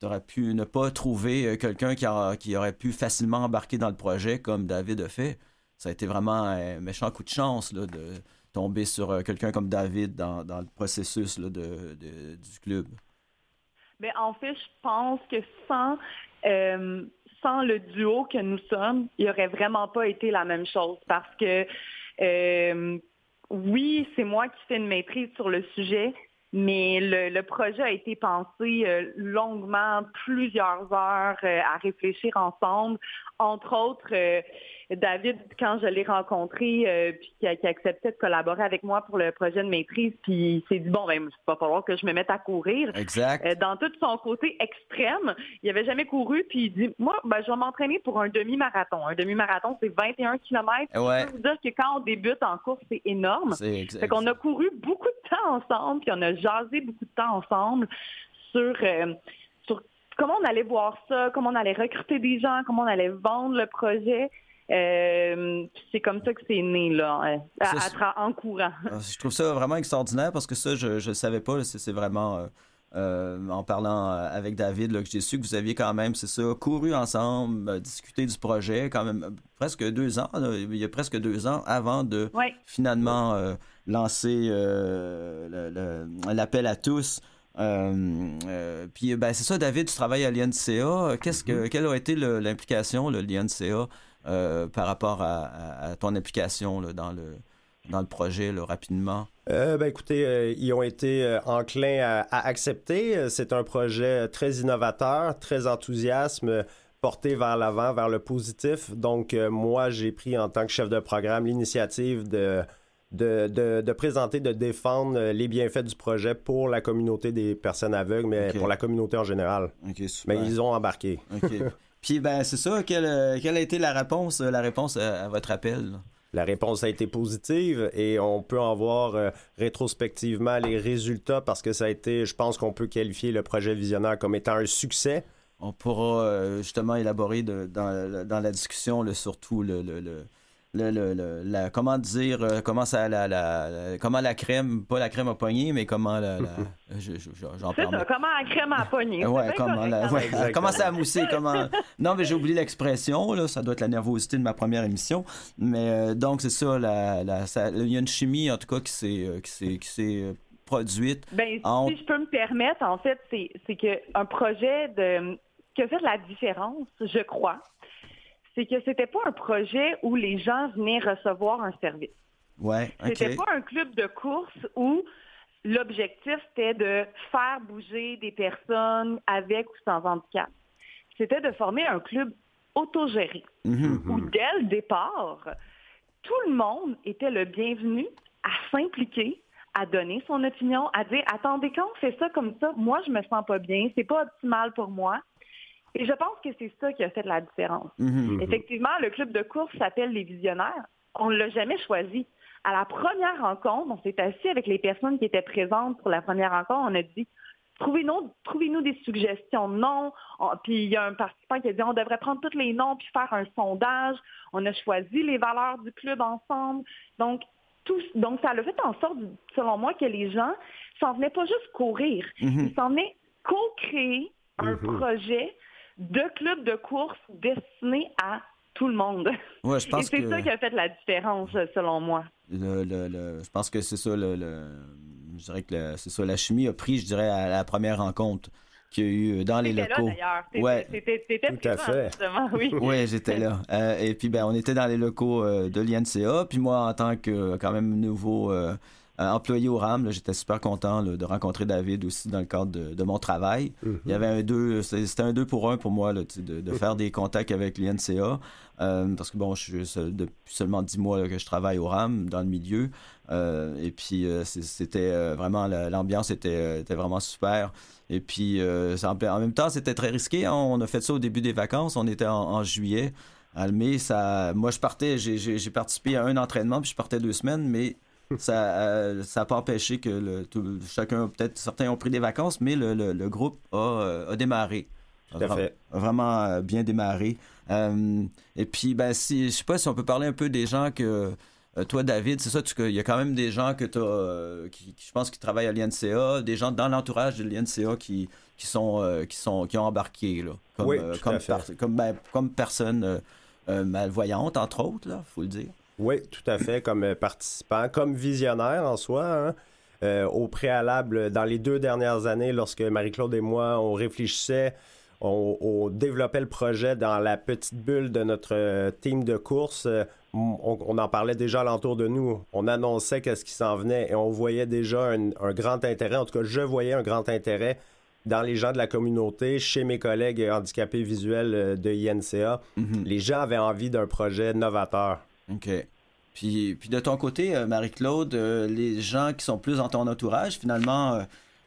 B: tu aurais pu ne pas trouver euh, quelqu'un qui, aura- qui aurait pu facilement embarquer dans le projet comme David a fait. Ça a été vraiment un méchant coup de chance là, de tomber sur euh, quelqu'un comme David dans, dans le processus là, de, de- du club.
C: Mais en fait, je pense que sans, euh, sans le duo que nous sommes, il aurait vraiment pas été la même chose parce que euh, oui, c'est moi qui fais une maîtrise sur le sujet, mais le, le projet a été pensé euh, longuement, plusieurs heures euh, à réfléchir ensemble. Entre autres, euh, David, quand je l'ai rencontré, euh, puis qui, a- qui acceptait de collaborer avec moi pour le projet de maîtrise, puis il s'est dit, bon, ben, il va falloir que je me mette à courir.
B: Exact.
C: Euh, dans tout son côté extrême. Il avait jamais couru, puis il dit Moi, ben, je vais m'entraîner pour un demi-marathon. Un demi-marathon, c'est 21 km.
B: Ouais.
C: Je peux vous dire que quand on débute en course, c'est énorme.
B: C'est exact.
C: Fait qu'on a couru beaucoup de temps ensemble, puis on a jasé beaucoup de temps ensemble sur, euh, sur comment on allait voir ça, comment on allait recruter des gens, comment on allait vendre le projet. Euh, c'est comme ça que c'est né, là, euh, à- en courant.
B: Ah, Je trouve ça vraiment extraordinaire parce que ça, je ne savais pas. C'est vraiment euh, en parlant avec David là, que j'ai su que vous aviez quand même, c'est ça, couru ensemble, discuté du projet, quand même presque deux ans, là, il y a presque deux ans avant de
C: Ouais.
B: finalement euh, lancer l'appel à tous. Euh, euh, puis ben, c'est ça, David, tu travailles à l'INCA. Qu'est-ce que, Quelle a été l'implication, de l'INCA, par rapport à, à- à ton implication là, dans, le, dans le projet, là, rapidement?
D: Euh, ben écoutez, euh, ils ont été euh, enclins à, à accepter. Euh, C'est un projet très innovateur, très enthousiasme, euh, porté vers l'avant, vers le positif. Donc euh, moi, j'ai pris en tant que chef de programme l'initiative de, de, de, de présenter, de défendre euh, les bienfaits du projet pour la communauté des personnes aveugles, mais pour la communauté en général.
B: OK, super.
D: Mais ils ont embarqué.
B: OK. Puis, ben, c'est ça. Quelle, euh, quelle a été la réponse, euh, la réponse à, à votre appel? là?
D: La réponse a été positive et on peut en voir euh, rétrospectivement les résultats parce que ça a été, je pense qu'on peut qualifier le projet visionnaire comme étant un succès.
B: On pourra euh, justement élaborer de- dans, dans la discussion là, surtout le, le, le, le- le- le- la, comment dire euh, comment ça la, la- la- comment la crème pas la crème a pogné mais comment la, la- je- je- je- j'en parle
C: ça, comment la crème à pogner.
B: Ouais, comment,
C: correct,
B: ouais, comment ça a moussé, comment... Non, mais j'ai oublié l'expression, là, ça doit être la nervosité de ma première émission. Mais euh, donc, c'est ça, la, la- ça- il y a une chimie, en tout cas, qui s'est, euh, qui s'est, qui s'est produite.
C: Ben,
B: En-
C: si je peux me permettre, en fait, c'est, c'est qu'un projet de, qui a fait la différence, je crois, c'est que c'était pas un projet où les gens venaient recevoir un service.
B: Ouais, OK.
C: C'était pas un club de course où l'objectif, c'était de faire bouger des personnes avec ou sans handicap. C'était de former un club autogéré,
B: Mhm.
C: où dès le départ, tout le monde était le bienvenu à s'impliquer, à donner son opinion, à dire attendez quand on fait ça comme ça, moi je me sens pas bien, c'est pas optimal pour moi. Et je pense que c'est ça qui a fait la différence.
B: Mhm.
C: Effectivement, le club de course s'appelle les Visionnaires. On ne l'a jamais choisi. À la première rencontre, on s'est assis avec les personnes qui étaient présentes pour la première rencontre. On a dit trouvez-nous trouvez des suggestions de noms. On- puis il y a un participant qui a dit on devrait prendre tous les noms puis faire un sondage. On a choisi les valeurs du club ensemble. Donc, tout, donc ça a fait en sorte, selon moi, que les gens s'en venaient pas juste courir.
B: Mhm.
C: Ils s'en venaient co-créer un projet de club de course destiné à tout le monde.
B: Ouais, je
C: Et
B: pense
C: c'est
B: que
C: ça qui a fait la différence, selon moi.
B: le, le- le- je pense que c'est ça le, le- je dirais que le- c'est ça la chimie a pris, je dirais à la première rencontre qu'il y a eu dans les
C: là,
B: locaux.
C: d'ailleurs. T'étais-
B: Ouais.
C: T'étais t'étais
D: Tout à fait.
C: justement, oui.
B: Oui, j'étais là. Euh, et puis, ben, on était dans les locaux euh, de l'INCA. Puis moi, en tant que euh, quand même nouveau euh, euh, employé au RAM, j'étais super content là, de rencontrer David aussi dans le cadre de, de mon travail. Il y avait un deux, c'était un deux pour un pour moi là, de, de faire des contacts avec l'INCA. Euh, parce que bon, je suis seul- depuis seulement dix mois là, que je travaille au RAM dans le milieu. Euh, et puis euh, c'était vraiment la- l'ambiance était, était vraiment super. Et puis ça en, en même temps c'était très risqué. hein. On a fait ça au début des vacances. On était en, en juillet. À mai, ça, moi je partais, j'ai participé à un entraînement puis je partais deux semaines, mais ça euh, ça n'a pas empêché que le, tout- chacun, peut-être certains ont pris des vacances, mais le, le- le groupe a, euh, a démarré.
D: Tout à fait.
B: Vraiment euh, bien démarré. Euh, et puis, ben, si, je sais pas si on peut parler un peu des gens que. euh, toi, David, c'est ça, tu- il y a quand même des gens que tu qui, qui, je pense, qui travaillent à l'INCA, des gens dans l'entourage de l'INCA qui, qui, sont, euh, qui, sont, qui ont embarqué, là, comme,
D: Oui,
B: euh, comme, par- ben, comme personne euh, euh, malvoyante, entre autres, là, faut le dire.
D: Oui, tout à fait, comme euh, participant, comme visionnaire en soi. hein. Euh, au préalable, dans les deux dernières années, lorsque Marie-Claude et moi, on réfléchissait, on, on développait le projet dans la petite bulle de notre euh, team de course, on, on en parlait déjà alentour de nous. On annonçait qu'est-ce qui s'en venait et on voyait déjà un, un grand intérêt, en tout cas, je voyais un grand intérêt dans les gens de la communauté, chez mes collègues handicapés visuels de INCA.
B: Mhm.
D: Les gens avaient envie d'un projet novateur.
B: OK. Puis, puis de ton côté, euh, Marie-Claude, euh, les gens qui sont plus dans ton entourage, finalement,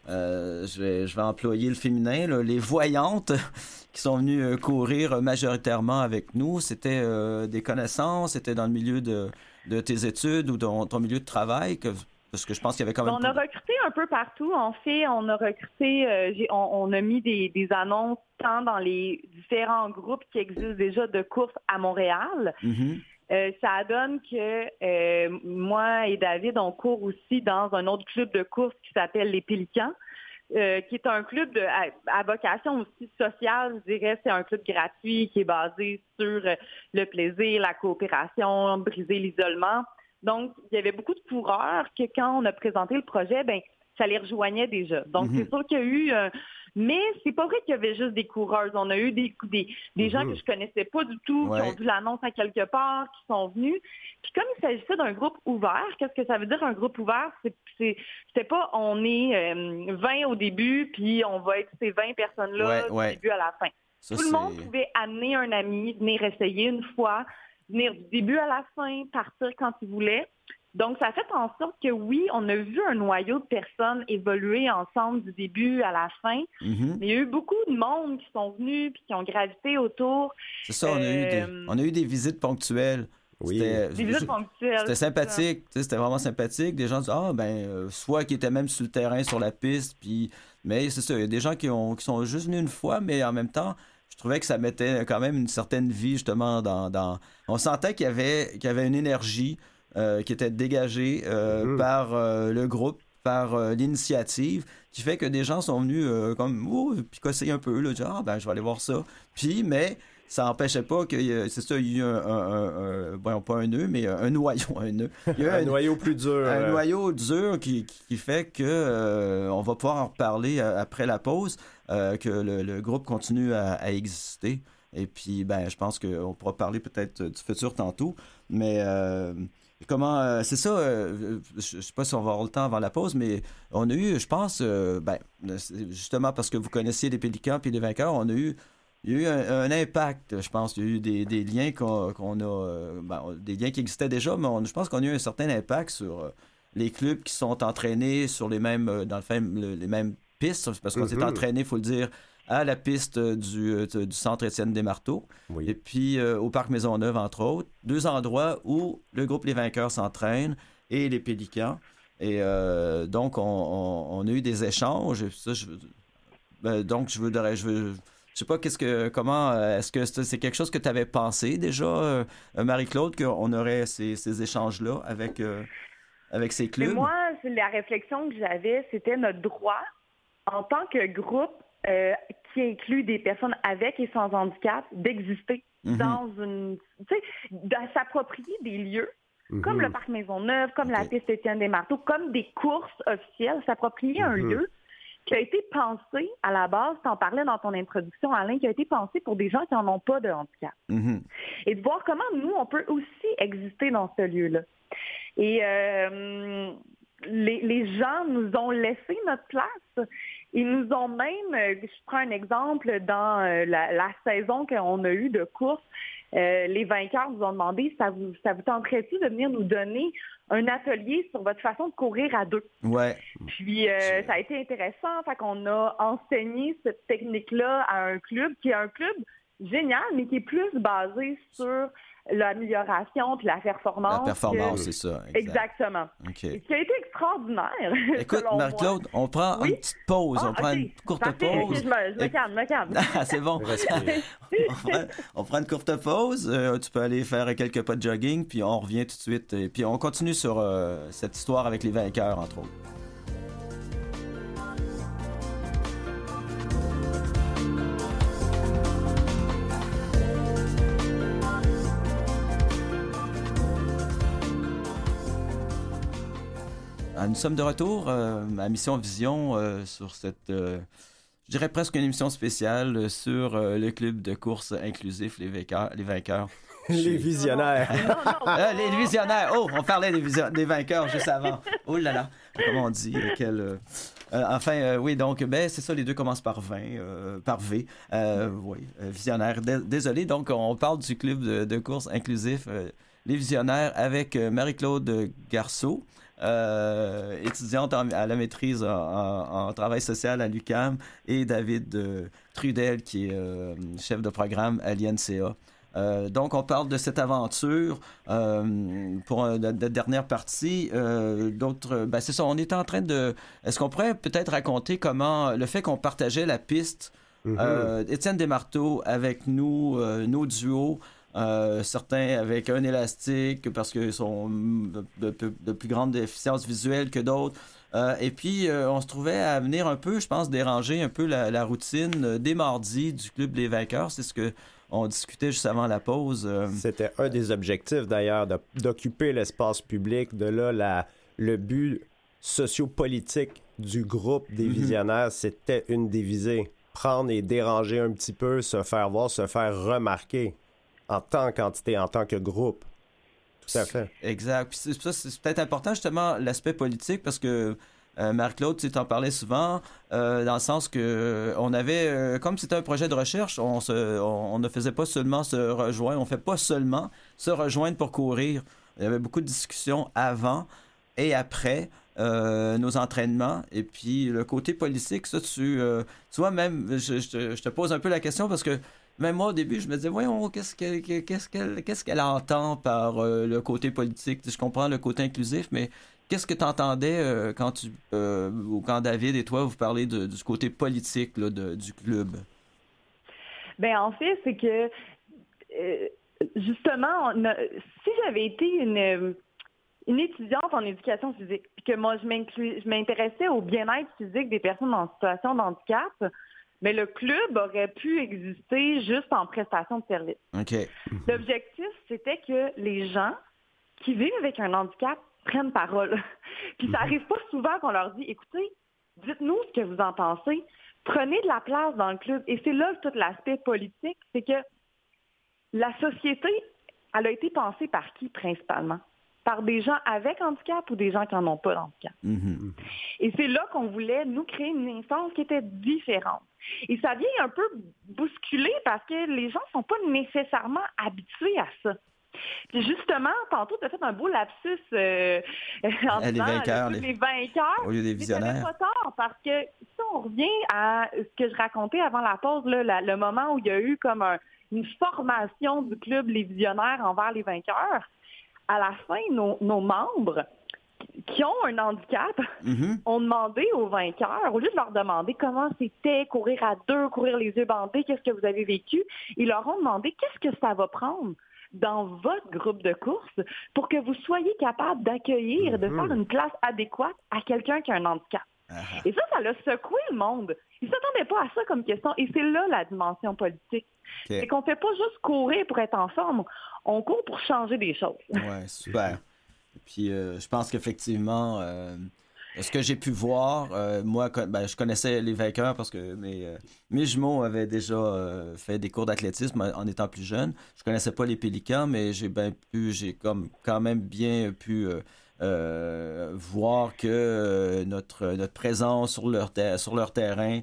B: euh, je, vais, je vais employer le féminin, là, les voyantes qui sont venues courir majoritairement avec nous, c'était euh, des connaissances, c'était dans le milieu de, de tes études ou dans ton milieu de travail, que, parce que je pense qu'il y avait quand même...
C: On a recruté un peu partout. En fait, on a recruté, euh, on, on a mis des, des annonces tant dans les différents groupes qui existent déjà de courses à Montréal.
B: Mhm.
C: Euh, ça donne que euh, moi et David, on court aussi dans un autre club de course qui s'appelle les Pélicans, euh, qui est un club de, à, à vocation aussi sociale, je dirais. C'est un club gratuit qui est basé sur euh, le plaisir, la coopération, briser l'isolement. Donc, il y avait beaucoup de coureurs que quand on a présenté le projet, ben ça les rejoignait déjà. Donc,
B: Mhm.
C: c'est sûr qu'il y a eu... euh, mais c'est pas vrai qu'il y avait juste des coureuses. On a eu des, des, des gens
D: Mhm.
C: que je connaissais pas du tout,
B: Ouais.
C: qui ont vu l'annonce à quelque part, qui sont venus. Puis comme il s'agissait d'un groupe ouvert, qu'est-ce que ça veut dire un groupe ouvert? C'est pas on est euh, 20 au début, puis on va être ces 20 personnes-là
B: Ouais,
C: du
B: ouais.
C: début à la fin.
B: Ça,
C: Tout le monde pouvait amener un ami, venir essayer une fois, venir du début à la fin, partir quand il voulait. Donc, ça a fait en sorte que oui, on a vu un noyau de personnes évoluer ensemble du début à la fin.
B: Mhm.
C: Mais il y a eu beaucoup de monde qui sont venus puis qui ont gravité autour.
B: C'est ça, on a, eu des,
C: Euh,
B: on a eu des visites ponctuelles.
D: Oui.
B: C'était-
C: Des visites ponctuelles.
B: C'était sympathique, c'était vraiment sympathique. Des gens disent ah ben euh, soit qui étaient même sur le terrain, sur la piste, puis mais c'est ça, il y a des gens qui ont qui sont juste venus une fois, mais en même temps, je trouvais que ça mettait quand même une certaine vie justement dans, dans... on sentait qu'il y avait qu'il y avait une énergie euh, qui était dégagée euh,
D: Mhm.
B: par euh, le groupe, par euh, l'initiative, qui fait que des gens sont venus euh, comme oh, picosser un peu là, dire ah ben je vais aller voir ça, puis mais ça n'empêchait pas que euh, c'est ça, il y a eu un, un- bon, pas un nœud, mais un noyau, un nœud. Il y a eu
D: Un noyau plus dur.
B: un
D: euh,
B: noyau dur qui, qui fait que euh, on va pouvoir en reparler euh, après la pause, euh, que le, le groupe continue à, à exister. Et puis, ben, je pense qu'on pourra parler peut-être du futur tantôt. Mais, euh, Comment, c'est ça, je ne sais pas si on va avoir le temps avant la pause, mais on a eu, je pense, ben, justement parce que vous connaissiez les Pélicans puis les vainqueurs, on a eu il y a eu un, impact, je pense. Il y a eu des, liens qu'on a, euh, ben, des liens qui existaient déjà, mais je pense qu'on a eu un certain impact sur euh, les clubs qui sont entraînés sur les mêmes, euh, dans le les mêmes pistes, parce qu'on s'est mm-hmm. entraîné, il faut le dire, à la piste du, centre Étienne des Marteaux, et puis au Parc Maisonneuve, entre autres, deux endroits où le groupe Les Vainqueurs s'entraîne et les Pélicans. Et donc, on, a eu des échanges. Ben, donc, je veux, je veux je sais pas qu'est-ce que comment euh, est-ce que c'est quelque chose que tu avais pensé déjà, euh, Marie-Claude, qu'on aurait ces, échanges-là avec, euh, avec ces clubs?
C: moi, la réflexion que j'avais, c'était notre droit en tant que groupe qui inclut des personnes avec et sans handicap d'exister mhm. dans une. Tu sais, de s'approprier des lieux. Comme mhm. le parc Maisonneuve, comme la piste Étienne des Marteaux, comme des courses officielles, s'approprier un mhm. lieu qui a été pensé à la base, tu en parlais dans ton introduction, Alain, qui a été pensé pour des gens qui n'en ont pas de handicap. Et de voir comment nous, on peut aussi exister dans ce lieu-là. Et euh, les, gens nous ont laissé notre place. Ils nous ont même, euh, je prends un exemple, dans euh, la, la saison qu'on a eue de course, euh, les vainqueurs nous ont demandé ça vous ça vous tenterait-tu de venir nous donner un atelier sur votre façon de courir à deux?
B: Ouais.
C: Puis euh, ça a été intéressant, fait qu'on a enseigné cette technique-là à un club qui est un club génial, mais qui est plus basé sur l'amélioration puis la performance.
B: La performance, c'est ça.
C: Exactement.
B: Okay.
C: Et ce qui a été extraordinaire.
B: Écoute, Marie-Claude, on prend une petite pause. on ah, prend une courte pause.
C: Je me, je me calme, me calme.
B: Ah, c'est bon. on, prend, une courte pause. Euh, tu peux aller faire quelques pas de jogging, puis on revient tout de suite. Et puis on continue sur euh, cette histoire avec les vainqueurs, entre autres. Nous sommes de retour euh, à Mission Vision euh, sur cette, euh, je dirais presque une émission spéciale sur le club de course inclusif, les vainqueurs. Les, vainqueurs.
D: les visionnaires.
B: les visionnaires. Oh, on parlait des, des, vainqueurs juste avant. Oh là là. Comment on dit quel, enfin, oui, donc, ben, c'est ça, les deux commencent par 20, par V. oui, visionnaire. Désolé, donc, on parle du club de, de course inclusif, les visionnaires, avec Marie-Claude Garceau. Euh, étudiante à la maîtrise en, travail social à l'UCAM, et David euh, Trudel, qui est euh, chef de programme à l'INCA. donc, on parle de cette aventure pour la, dernière partie. D'autres, ben, c'est ça. On est en train de. Est-ce qu'on pourrait peut-être raconter comment le fait qu'on partageait la piste, mm-hmm. Étienne Desmarteaux avec nous, nos duos. Euh, certains avec un élastique parce qu'ils sont de, plus grande efficience visuelle que d'autres. Euh, et puis, euh, on se trouvait à venir un peu, je pense, déranger un peu la, routine des mardis du Club des Vainqueurs. C'est ce que on discutait juste avant la pause.
D: C'était un des objectifs, d'ailleurs, d'occuper l'espace public. De là, la, le but sociopolitique du groupe des mhm. visionnaires, c'était une divisée. Prendre et déranger un petit peu, se faire voir, se faire remarquer en tant qu'entité, en tant que groupe. Tout à fait.
B: Exact. Puis c'est peut-être important justement l'aspect politique parce que euh, Marc-Claude, tu en parlais souvent, euh, dans le sens que euh, on avait, comme c'était un projet de recherche, on, ne faisait pas seulement se rejoindre, on fait pas seulement se rejoindre pour courir. Il y avait beaucoup de discussions avant et après. nos entraînements et puis le côté politique ça tu tu vois même je, te pose un peu la question parce que même moi, au début, je me disais, voyons, qu'est-ce qu'elle entend par euh, le côté politique? Je comprends le côté inclusif, mais qu'est-ce que tu entendais euh, quand tu euh, quand David et toi vous parlez du côté politique du club?
C: Ben en fait, c'est que justement, si j'avais été une une étudiante en éducation physique, puis que moi je m'intéressais au bien-être physique des personnes en situation de handicap, mais le club aurait pu exister juste en prestation de service. L'objectif, c'était que les gens qui vivent avec un handicap prennent parole. Puis ça n'arrive mhm. pas souvent qu'on leur dit, écoutez, dites-nous ce que vous en pensez, prenez de la place dans le club. Et c'est là tout l'aspect politique, c'est que la société, elle a été pensée par qui principalement? par des gens avec handicap ou des gens qui n'en ont pas d'handicap?
B: Mhm.
C: Et c'est là qu'on voulait, nous, créer une instance qui était différente. Et ça vient un peu bousculer parce que les gens ne sont pas nécessairement habitués à ça. Puis justement, tantôt, tu as fait un beau lapsus euh, en
B: Les
C: disant
B: vainqueurs,
C: le-
B: les-
C: vainqueurs.
B: Au lieu des visionnaires.
C: pas tort, parce que si on revient à ce que je racontais avant la pause, là, la- le moment où il y a eu comme un- une formation du club Les Visionnaires envers les vainqueurs, à la fin, nos, nos membres qui ont un handicap
B: Mhm.
C: ont demandé aux vainqueurs, au lieu de leur demander comment c'était courir à deux, courir les yeux bandés, qu'est-ce que vous avez vécu, ils leur ont demandé qu'est-ce que ça va prendre dans votre groupe de course pour que vous soyez capable d'accueillir, de
D: Mhm.
C: faire une place adéquate à quelqu'un qui a un handicap.
B: Ah,
C: Et ça, ça l'a secoué le monde. Ils ne s'attendaient pas à ça comme question. Et c'est là la dimension politique. C'est qu'on fait pas juste courir pour être en forme, on court pour changer des choses.
B: Ouais, super. Puis euh, je pense qu'effectivement, euh, ce que j'ai pu voir, euh, moi, ben, je connaissais les vainqueurs parce que mes, mes jumeaux avaient déjà fait des cours d'athlétisme en étant plus jeunes. Je connaissais pas les pélicans, mais j'ai bien pu, j'ai comme quand même bien pu voir que notre, notre présence sur leur, sur leur terrain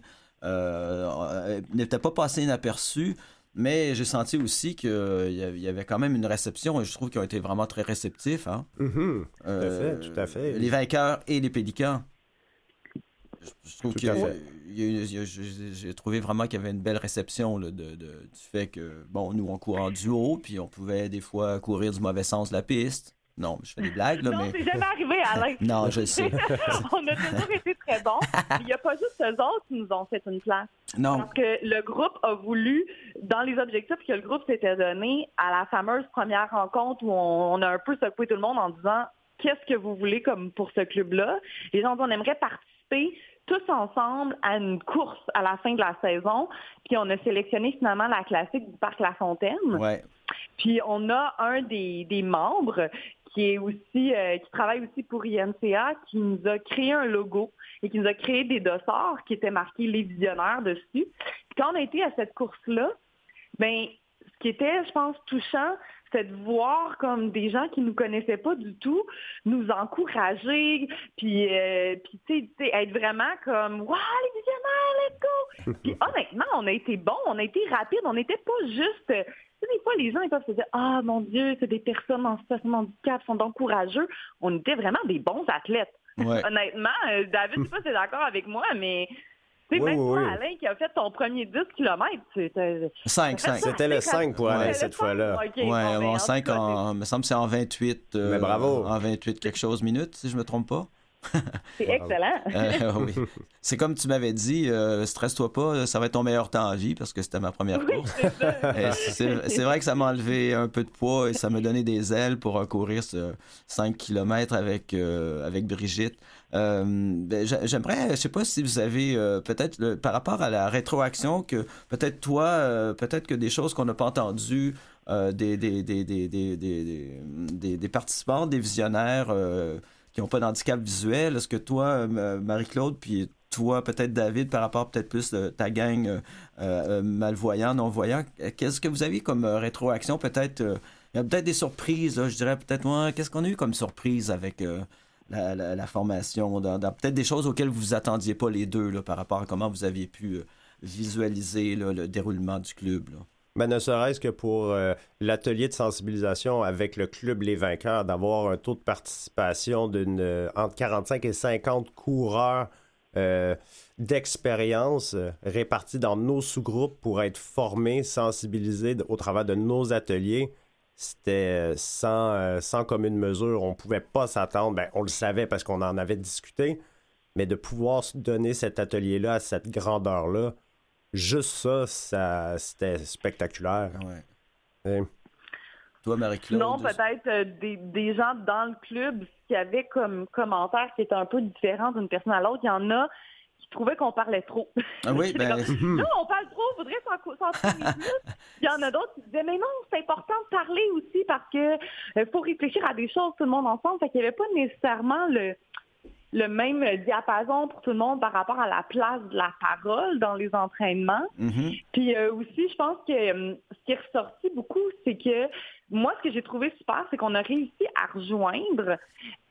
B: n'était pas passée inaperçue. Mais j'ai senti aussi qu'il y avait quand même une réception et je trouve qu'ils ont été vraiment très réceptifs. Hein?
D: Mhm.
B: Euh,
D: fait, tout à fait.
B: Les vainqueurs et les pélicans. Je, je trouve
D: Tout
B: que
D: à
B: j'ai j'ai trouvé vraiment qu'il y avait une belle réception là, de, de- du fait que, bon, nous, on court en duo, puis on pouvait des fois courir du mauvais sens de la piste. Non, je fais des blagues, là,
C: non,
B: mais...
C: c'est jamais arrivé, Alain.
B: Non, je sais.
C: on a toujours été très bons. Il n'y a pas juste eux autres qui nous ont fait une place.
B: Non,
C: Parce que le groupe a voulu, dans les objectifs que le groupe s'était donné, à la fameuse première rencontre où on, on a un peu secoué tout le monde en disant qu'est-ce que vous voulez comme pour ce club-là? Les gens ont dit on aimerait participer tous ensemble à une course à la fin de la saison. Puis on a sélectionné finalement la classique du Parc La Fontaine.
B: ouais.
C: Puis on a un des, des membres qui est aussi euh, qui travaille aussi pour INCA qui nous a créé un logo et qui nous a créé des dossards qui étaient marqués les visionnaires dessus. Puis quand on a été à cette course-là, ben ce qui était, je pense, touchant, c'est de voir comme des gens qui nous connaissaient pas du tout nous encourager, puis, euh, puis tu sais, être vraiment comme Waouh, les visionnaires, let's go! Puis honnêtement, on a été bons, on a été rapides, on n'était pas juste. Des fois, les gens ils peuvent se dire Ah mon Dieu, c'est des personnes en situation de handicap, sont donc courageux. On était vraiment des bons athlètes.
B: Ouais.
C: Honnêtement, euh, David, je sais pas si tu es d'accord avec moi, mais tu sais,
D: Oui,
C: même
D: oui,
C: toi,
D: oui.
C: Alain, qui a fait ton premier 10 km, c'était.
B: 5, 5.
D: C'était le 5 pour Alain cette fois-là.
C: Ok,
B: Ouais,
C: bon, ben,
B: en
C: en
B: 5,
C: tout cas,
B: en, me semble que c'est en 28. euh,
D: Mais bravo.
B: En 28 quelque chose minutes, si je me trompe pas.
C: C'est excellent.
B: Euh, oui. C'est comme tu m'avais dit, euh, stresse-toi pas, ça va être ton meilleur temps à vie parce que c'était ma première course.
C: c'est.
B: Euh, vrai que ça m'a enlevé un peu de poids et ça m'a donné des ailes pour euh, courir ce 5 km avec, euh, avec Brigitte. Euh, ben, j'a- J'aimerais, je sais pas si vous avez euh, peut-être par rapport à la rétroaction que peut-être toi, euh, peut-être que des choses qu'on n'a pas entendues euh, des, des, des, des, des, des, participants, des visionnaires euh, qui n'ont pas d'handicap visuel. Est-ce que toi, euh, Marie-Claude, puis toi, peut-être David, par rapport peut-être plus de ta gang euh, euh, malvoyants, non-voyants, qu'est-ce que vous avez comme rétroaction? Peut-être, il y a peut-être des surprises, je dirais peut-être, ouais, qu'est-ce qu'on a eu comme surprise avec la, formation? Peut-être des choses auxquelles vous vous attendiez pas les deux par rapport à comment vous aviez pu visualiser le déroulement du club.
D: Ben, ne serait-ce que pour euh, l'atelier de sensibilisation avec le club Les Vainqueurs, d'avoir un taux de participation d'une euh, entre 45 et 50 coureurs euh, d'expérience répartis dans nos sous-groupes pour être formés, sensibilisés au travers de nos ateliers. C'était sans, sans commune mesure. On ne pouvait pas s'attendre. Ben, on le savait parce qu'on en avait discuté, mais de pouvoir donner cet atelier-là à cette grandeur-là, juste ça, ça c'était spectaculaire.
B: Ouais.
D: Et-
B: Toi, Marie-Claude.
C: Sinon, peut-être euh, des, des gens dans le club qui avaient comme commentaire qui était un peu différent d'une personne à l'autre. Il y en a qui trouvaient qu'on parlait trop.
B: Ah oui, ben,
C: comme, Là, on parle trop, faudrait s'en cou- s'en trouver plus. Il y en a d'autres qui disaient, mais non, c'est important de parler aussi parce que euh, faut réfléchir à des choses tout le monde ensemble. Fait qu'il n'y avait pas nécessairement le, le même diapason pour tout le monde par rapport à la place de la parole dans les entraînements.
B: mhm.
C: Puis euh, aussi, je pense que euh, ce qui est ressorti beaucoup, c'est que moi, ce que j'ai trouvé super, c'est qu'on a réussi à rejoindre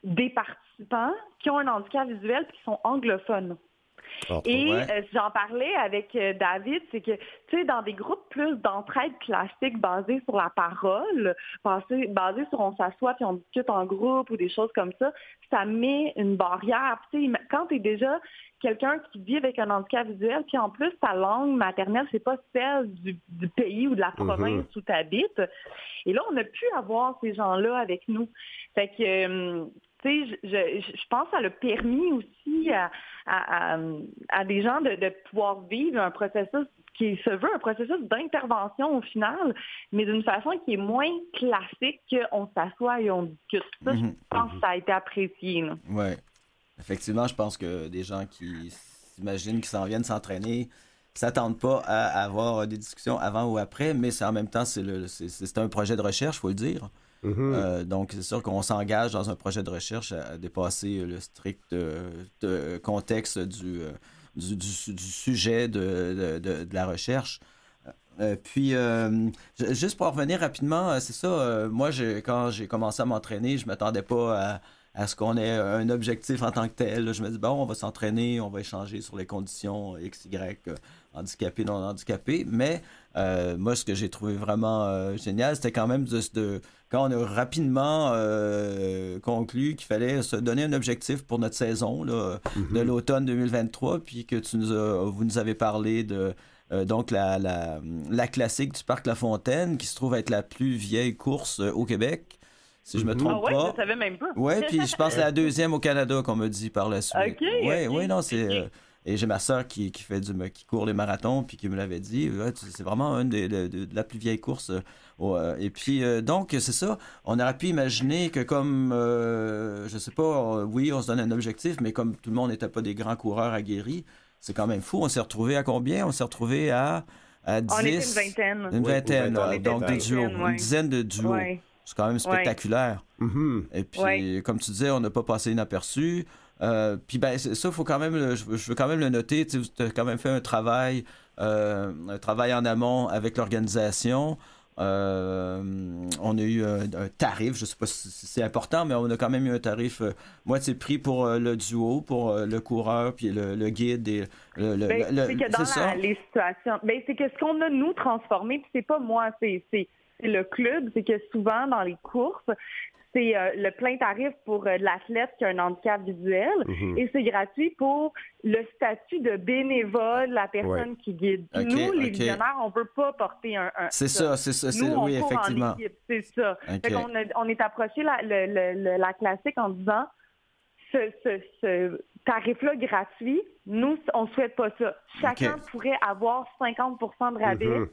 C: des participants qui ont un handicap visuel et qui sont anglophones. Et euh, j'en parlais avec euh, David, c'est que, tu sais, dans des groupes plus d'entraide classiques basés sur la parole, basés, sur on s'assoit puis on discute en groupe ou des choses comme ça, ça met une barrière. Tu sais, quand tu es déjà quelqu'un qui vit avec un handicap visuel, puis en plus, ta langue maternelle, c'est pas celle du, pays ou de la province mm-hmm. où tu habites. Et là, on a pu avoir ces gens-là avec nous. Fait que, euh, tu sais, je, je, pense que ça a permis aussi à, à, des gens de, pouvoir vivre un processus qui se veut un processus d'intervention au final, mais d'une façon qui est moins classique qu'on s'assoit et on discute. Ça, je mhm. pense que ça a été apprécié.
B: Oui. Effectivement, je pense que des gens qui s'imaginent qu'ils s'en viennent s'entraîner s'attendent pas à avoir des discussions avant ou après, mais c'est en même temps, c'est un projet de recherche, il faut le dire. Mhm. Euh, donc, c'est sûr qu'on s'engage dans un projet de recherche à, dépasser le strict euh, contexte du, euh, du, sujet de, la recherche. puis, juste pour revenir rapidement, c'est ça, moi, quand j'ai commencé à m'entraîner, je ne m'attendais pas à, ce qu'on ait un objectif en tant que tel. Je me dis, bon, on va s'entraîner, on va échanger sur les conditions X, Y, handicapé, non handicapé. Mais moi, ce que j'ai trouvé vraiment génial, c'était quand même de, de quand on a rapidement euh, conclu qu'il fallait se donner un objectif pour notre saison là, mhm. de l'automne 2023, puis que tu nous vous nous avez parlé de euh, donc la, la, la, classique du parc La Fontaine, qui se trouve être la plus vieille course euh, au Québec. Si je me mhm. trompe
C: ah
B: ouais,
C: pas. Je savais même pas.
B: Oui, puis je pense que la deuxième au Canada qu'on me dit par la suite.
C: OK. Oui,
B: oui, non, c'est. Et j'ai ma soeur qui, qui, fait du, qui court les marathons, puis qui me l'avait dit. c'est vraiment une des, de, la plus vieille course. Euh, et puis, euh, donc, c'est ça. On aurait pu imaginer que comme, euh, je sais pas, oui, on se donne un objectif, mais comme tout le monde n'était pas des grands coureurs aguerris, c'est quand même fou. On s'est retrouvé à combien? On s'est retrouvé à, à 10.
C: On était une vingtaine.
B: Une vingtaine, donc des duos. Une dizaine de duos. C'est quand même spectaculaire.
D: Mm-hmm.
B: Et puis, comme tu disais, on n'a pas passé inaperçu. Euh, puis ben ça, faut quand même, je, veux quand même le noter. Tu as quand même fait un travail, euh, un travail en amont avec l'organisation. Euh, on a eu un, tarif, je sais pas si c'est important, mais on a quand même eu un tarif moitié prix pour le duo, pour le coureur, puis le, guide et le.
C: Ben, c'est que dans les situations, ben, c'est que ce qu'on a nous transformé, puis c'est pas moi, c'est le club, c'est que souvent dans les courses, c'est euh, le plein tarif pour euh, l'athlète qui a un handicap visuel mhm. et c'est gratuit pour le statut de bénévole, la personne qui guide. Nous, les visionnaires, on ne veut pas porter un.
B: c'est ça, c'est ça,
C: Nous,
B: oui, effectivement.
C: C'est ça. on, est approché la, la classique en disant ce, tarif-là gratuit, nous, on ne souhaite pas ça. Chacun pourrait avoir 50% de rabais. Mhm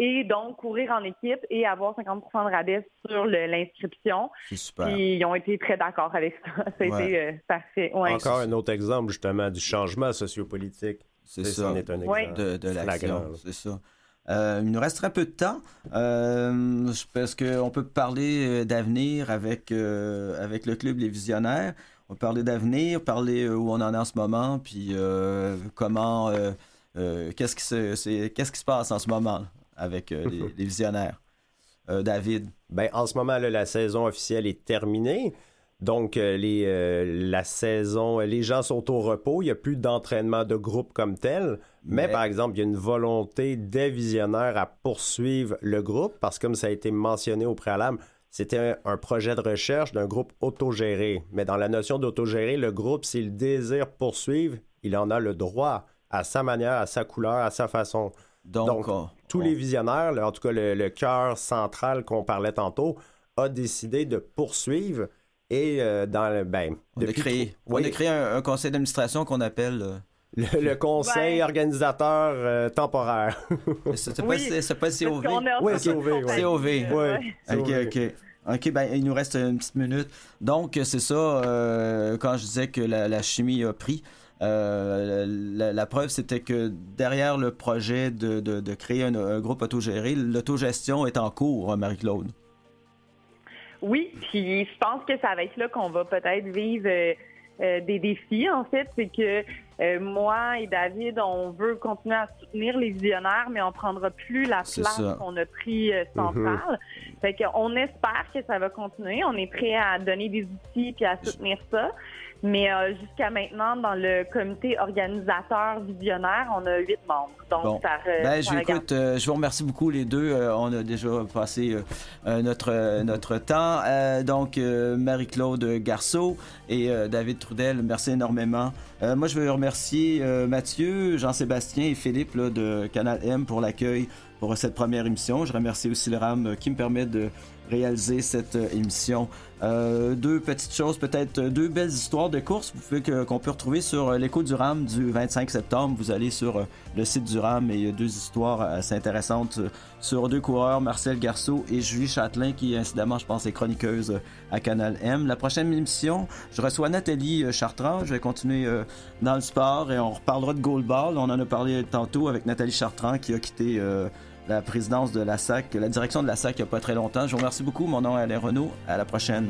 C: et donc courir en équipe et avoir 50% de rabais sur l'inscription.
B: C'est super.
C: Puis ils ont été très d'accord avec ça. Ça a été euh, parfait.
D: Encore un autre exemple justement du changement sociopolitique.
B: C'est ça. un exemple de, de l'action. C'est ça. Euh, il nous reste très peu de temps euh, parce qu'on peut parler d'avenir avec, avec le club Les Visionnaires. On peut parler d'avenir, parler où on en est en ce moment, puis comment, qu'est-ce qui, se, qu'est-ce qui se passe en ce moment avec euh, les, visionnaires. Euh, David?
D: Ben, en ce moment, là, la saison officielle est terminée. Donc, euh, les, la saison, les gens sont au repos. Il n'y a plus d'entraînement de groupe comme tel. Mais, par exemple, il y a une volonté des visionnaires à poursuivre le groupe parce que, comme ça a été mentionné au préalable, c'était un, projet de recherche d'un groupe autogéré. Mais dans la notion d'autogéré, le groupe, s'il désire poursuivre, il en a le droit à sa manière, à sa couleur, à sa façon. Donc, tous les visionnaires, en tout cas le, cœur central qu'on parlait tantôt, a décidé de poursuivre et euh, dans le ben,
B: on, a créé, on a créé un, conseil d'administration qu'on appelle euh,
D: le, conseil organisateur euh, temporaire.
B: c'est pas, oui, pas COV.
D: Oui, COV.
B: COV. OK, OK. OK, ben, il nous reste une petite minute. Donc, c'est ça, quand je disais que la chimie a pris, euh, la, preuve, c'était que derrière le projet de, créer un, groupe autogéré, l'autogestion est en cours, hein, Marie-Claude.
C: Oui, puis je pense que ça va être là qu'on va peut-être vivre euh, euh, des défis, en fait. C'est que Euh, moi et David, on veut continuer à soutenir les visionnaires, mais on prendra plus la place qu'on a pris euh, centrale. Mm-hmm. Fait qu'on espère que ça va continuer. On est prêt à donner des outils puis à soutenir ça. Mais euh, jusqu'à maintenant, dans le comité organisateur visionnaire, on a huit membres. Donc, ça,
B: ben, je, écoute, euh, je vous remercie beaucoup les deux. Euh, on a déjà passé notre, notre temps. donc, Marie-Claude Garceau et David Trudel, merci énormément. moi, je veux remercier Mathieu, Jean-Sébastien et Philippe là, de Canal M pour l'accueil pour cette première émission. Je remercie aussi le RAM qui me permet de réaliser cette euh, émission. Euh, deux petites choses, peut-être euh, deux belles histoires de course qu'on peut retrouver sur l'écho du RAM du 25 septembre. Vous allez sur le site du RAM et il y a deux histoires assez intéressantes sur deux coureurs, Marcel Garceau et Julie Châtelain, qui incidemment, je pense, est chroniqueuse à Canal M. La prochaine émission, je reçois Nathalie Chartrand. Je vais continuer dans le sport et on reparlera de goalball. On en a parlé tantôt avec Nathalie Chartrand qui a quitté la présidence de la SAC, la direction de la SAC il n'y a pas très longtemps. Je vous remercie beaucoup. Mon nom est Alain Renaud. À la prochaine.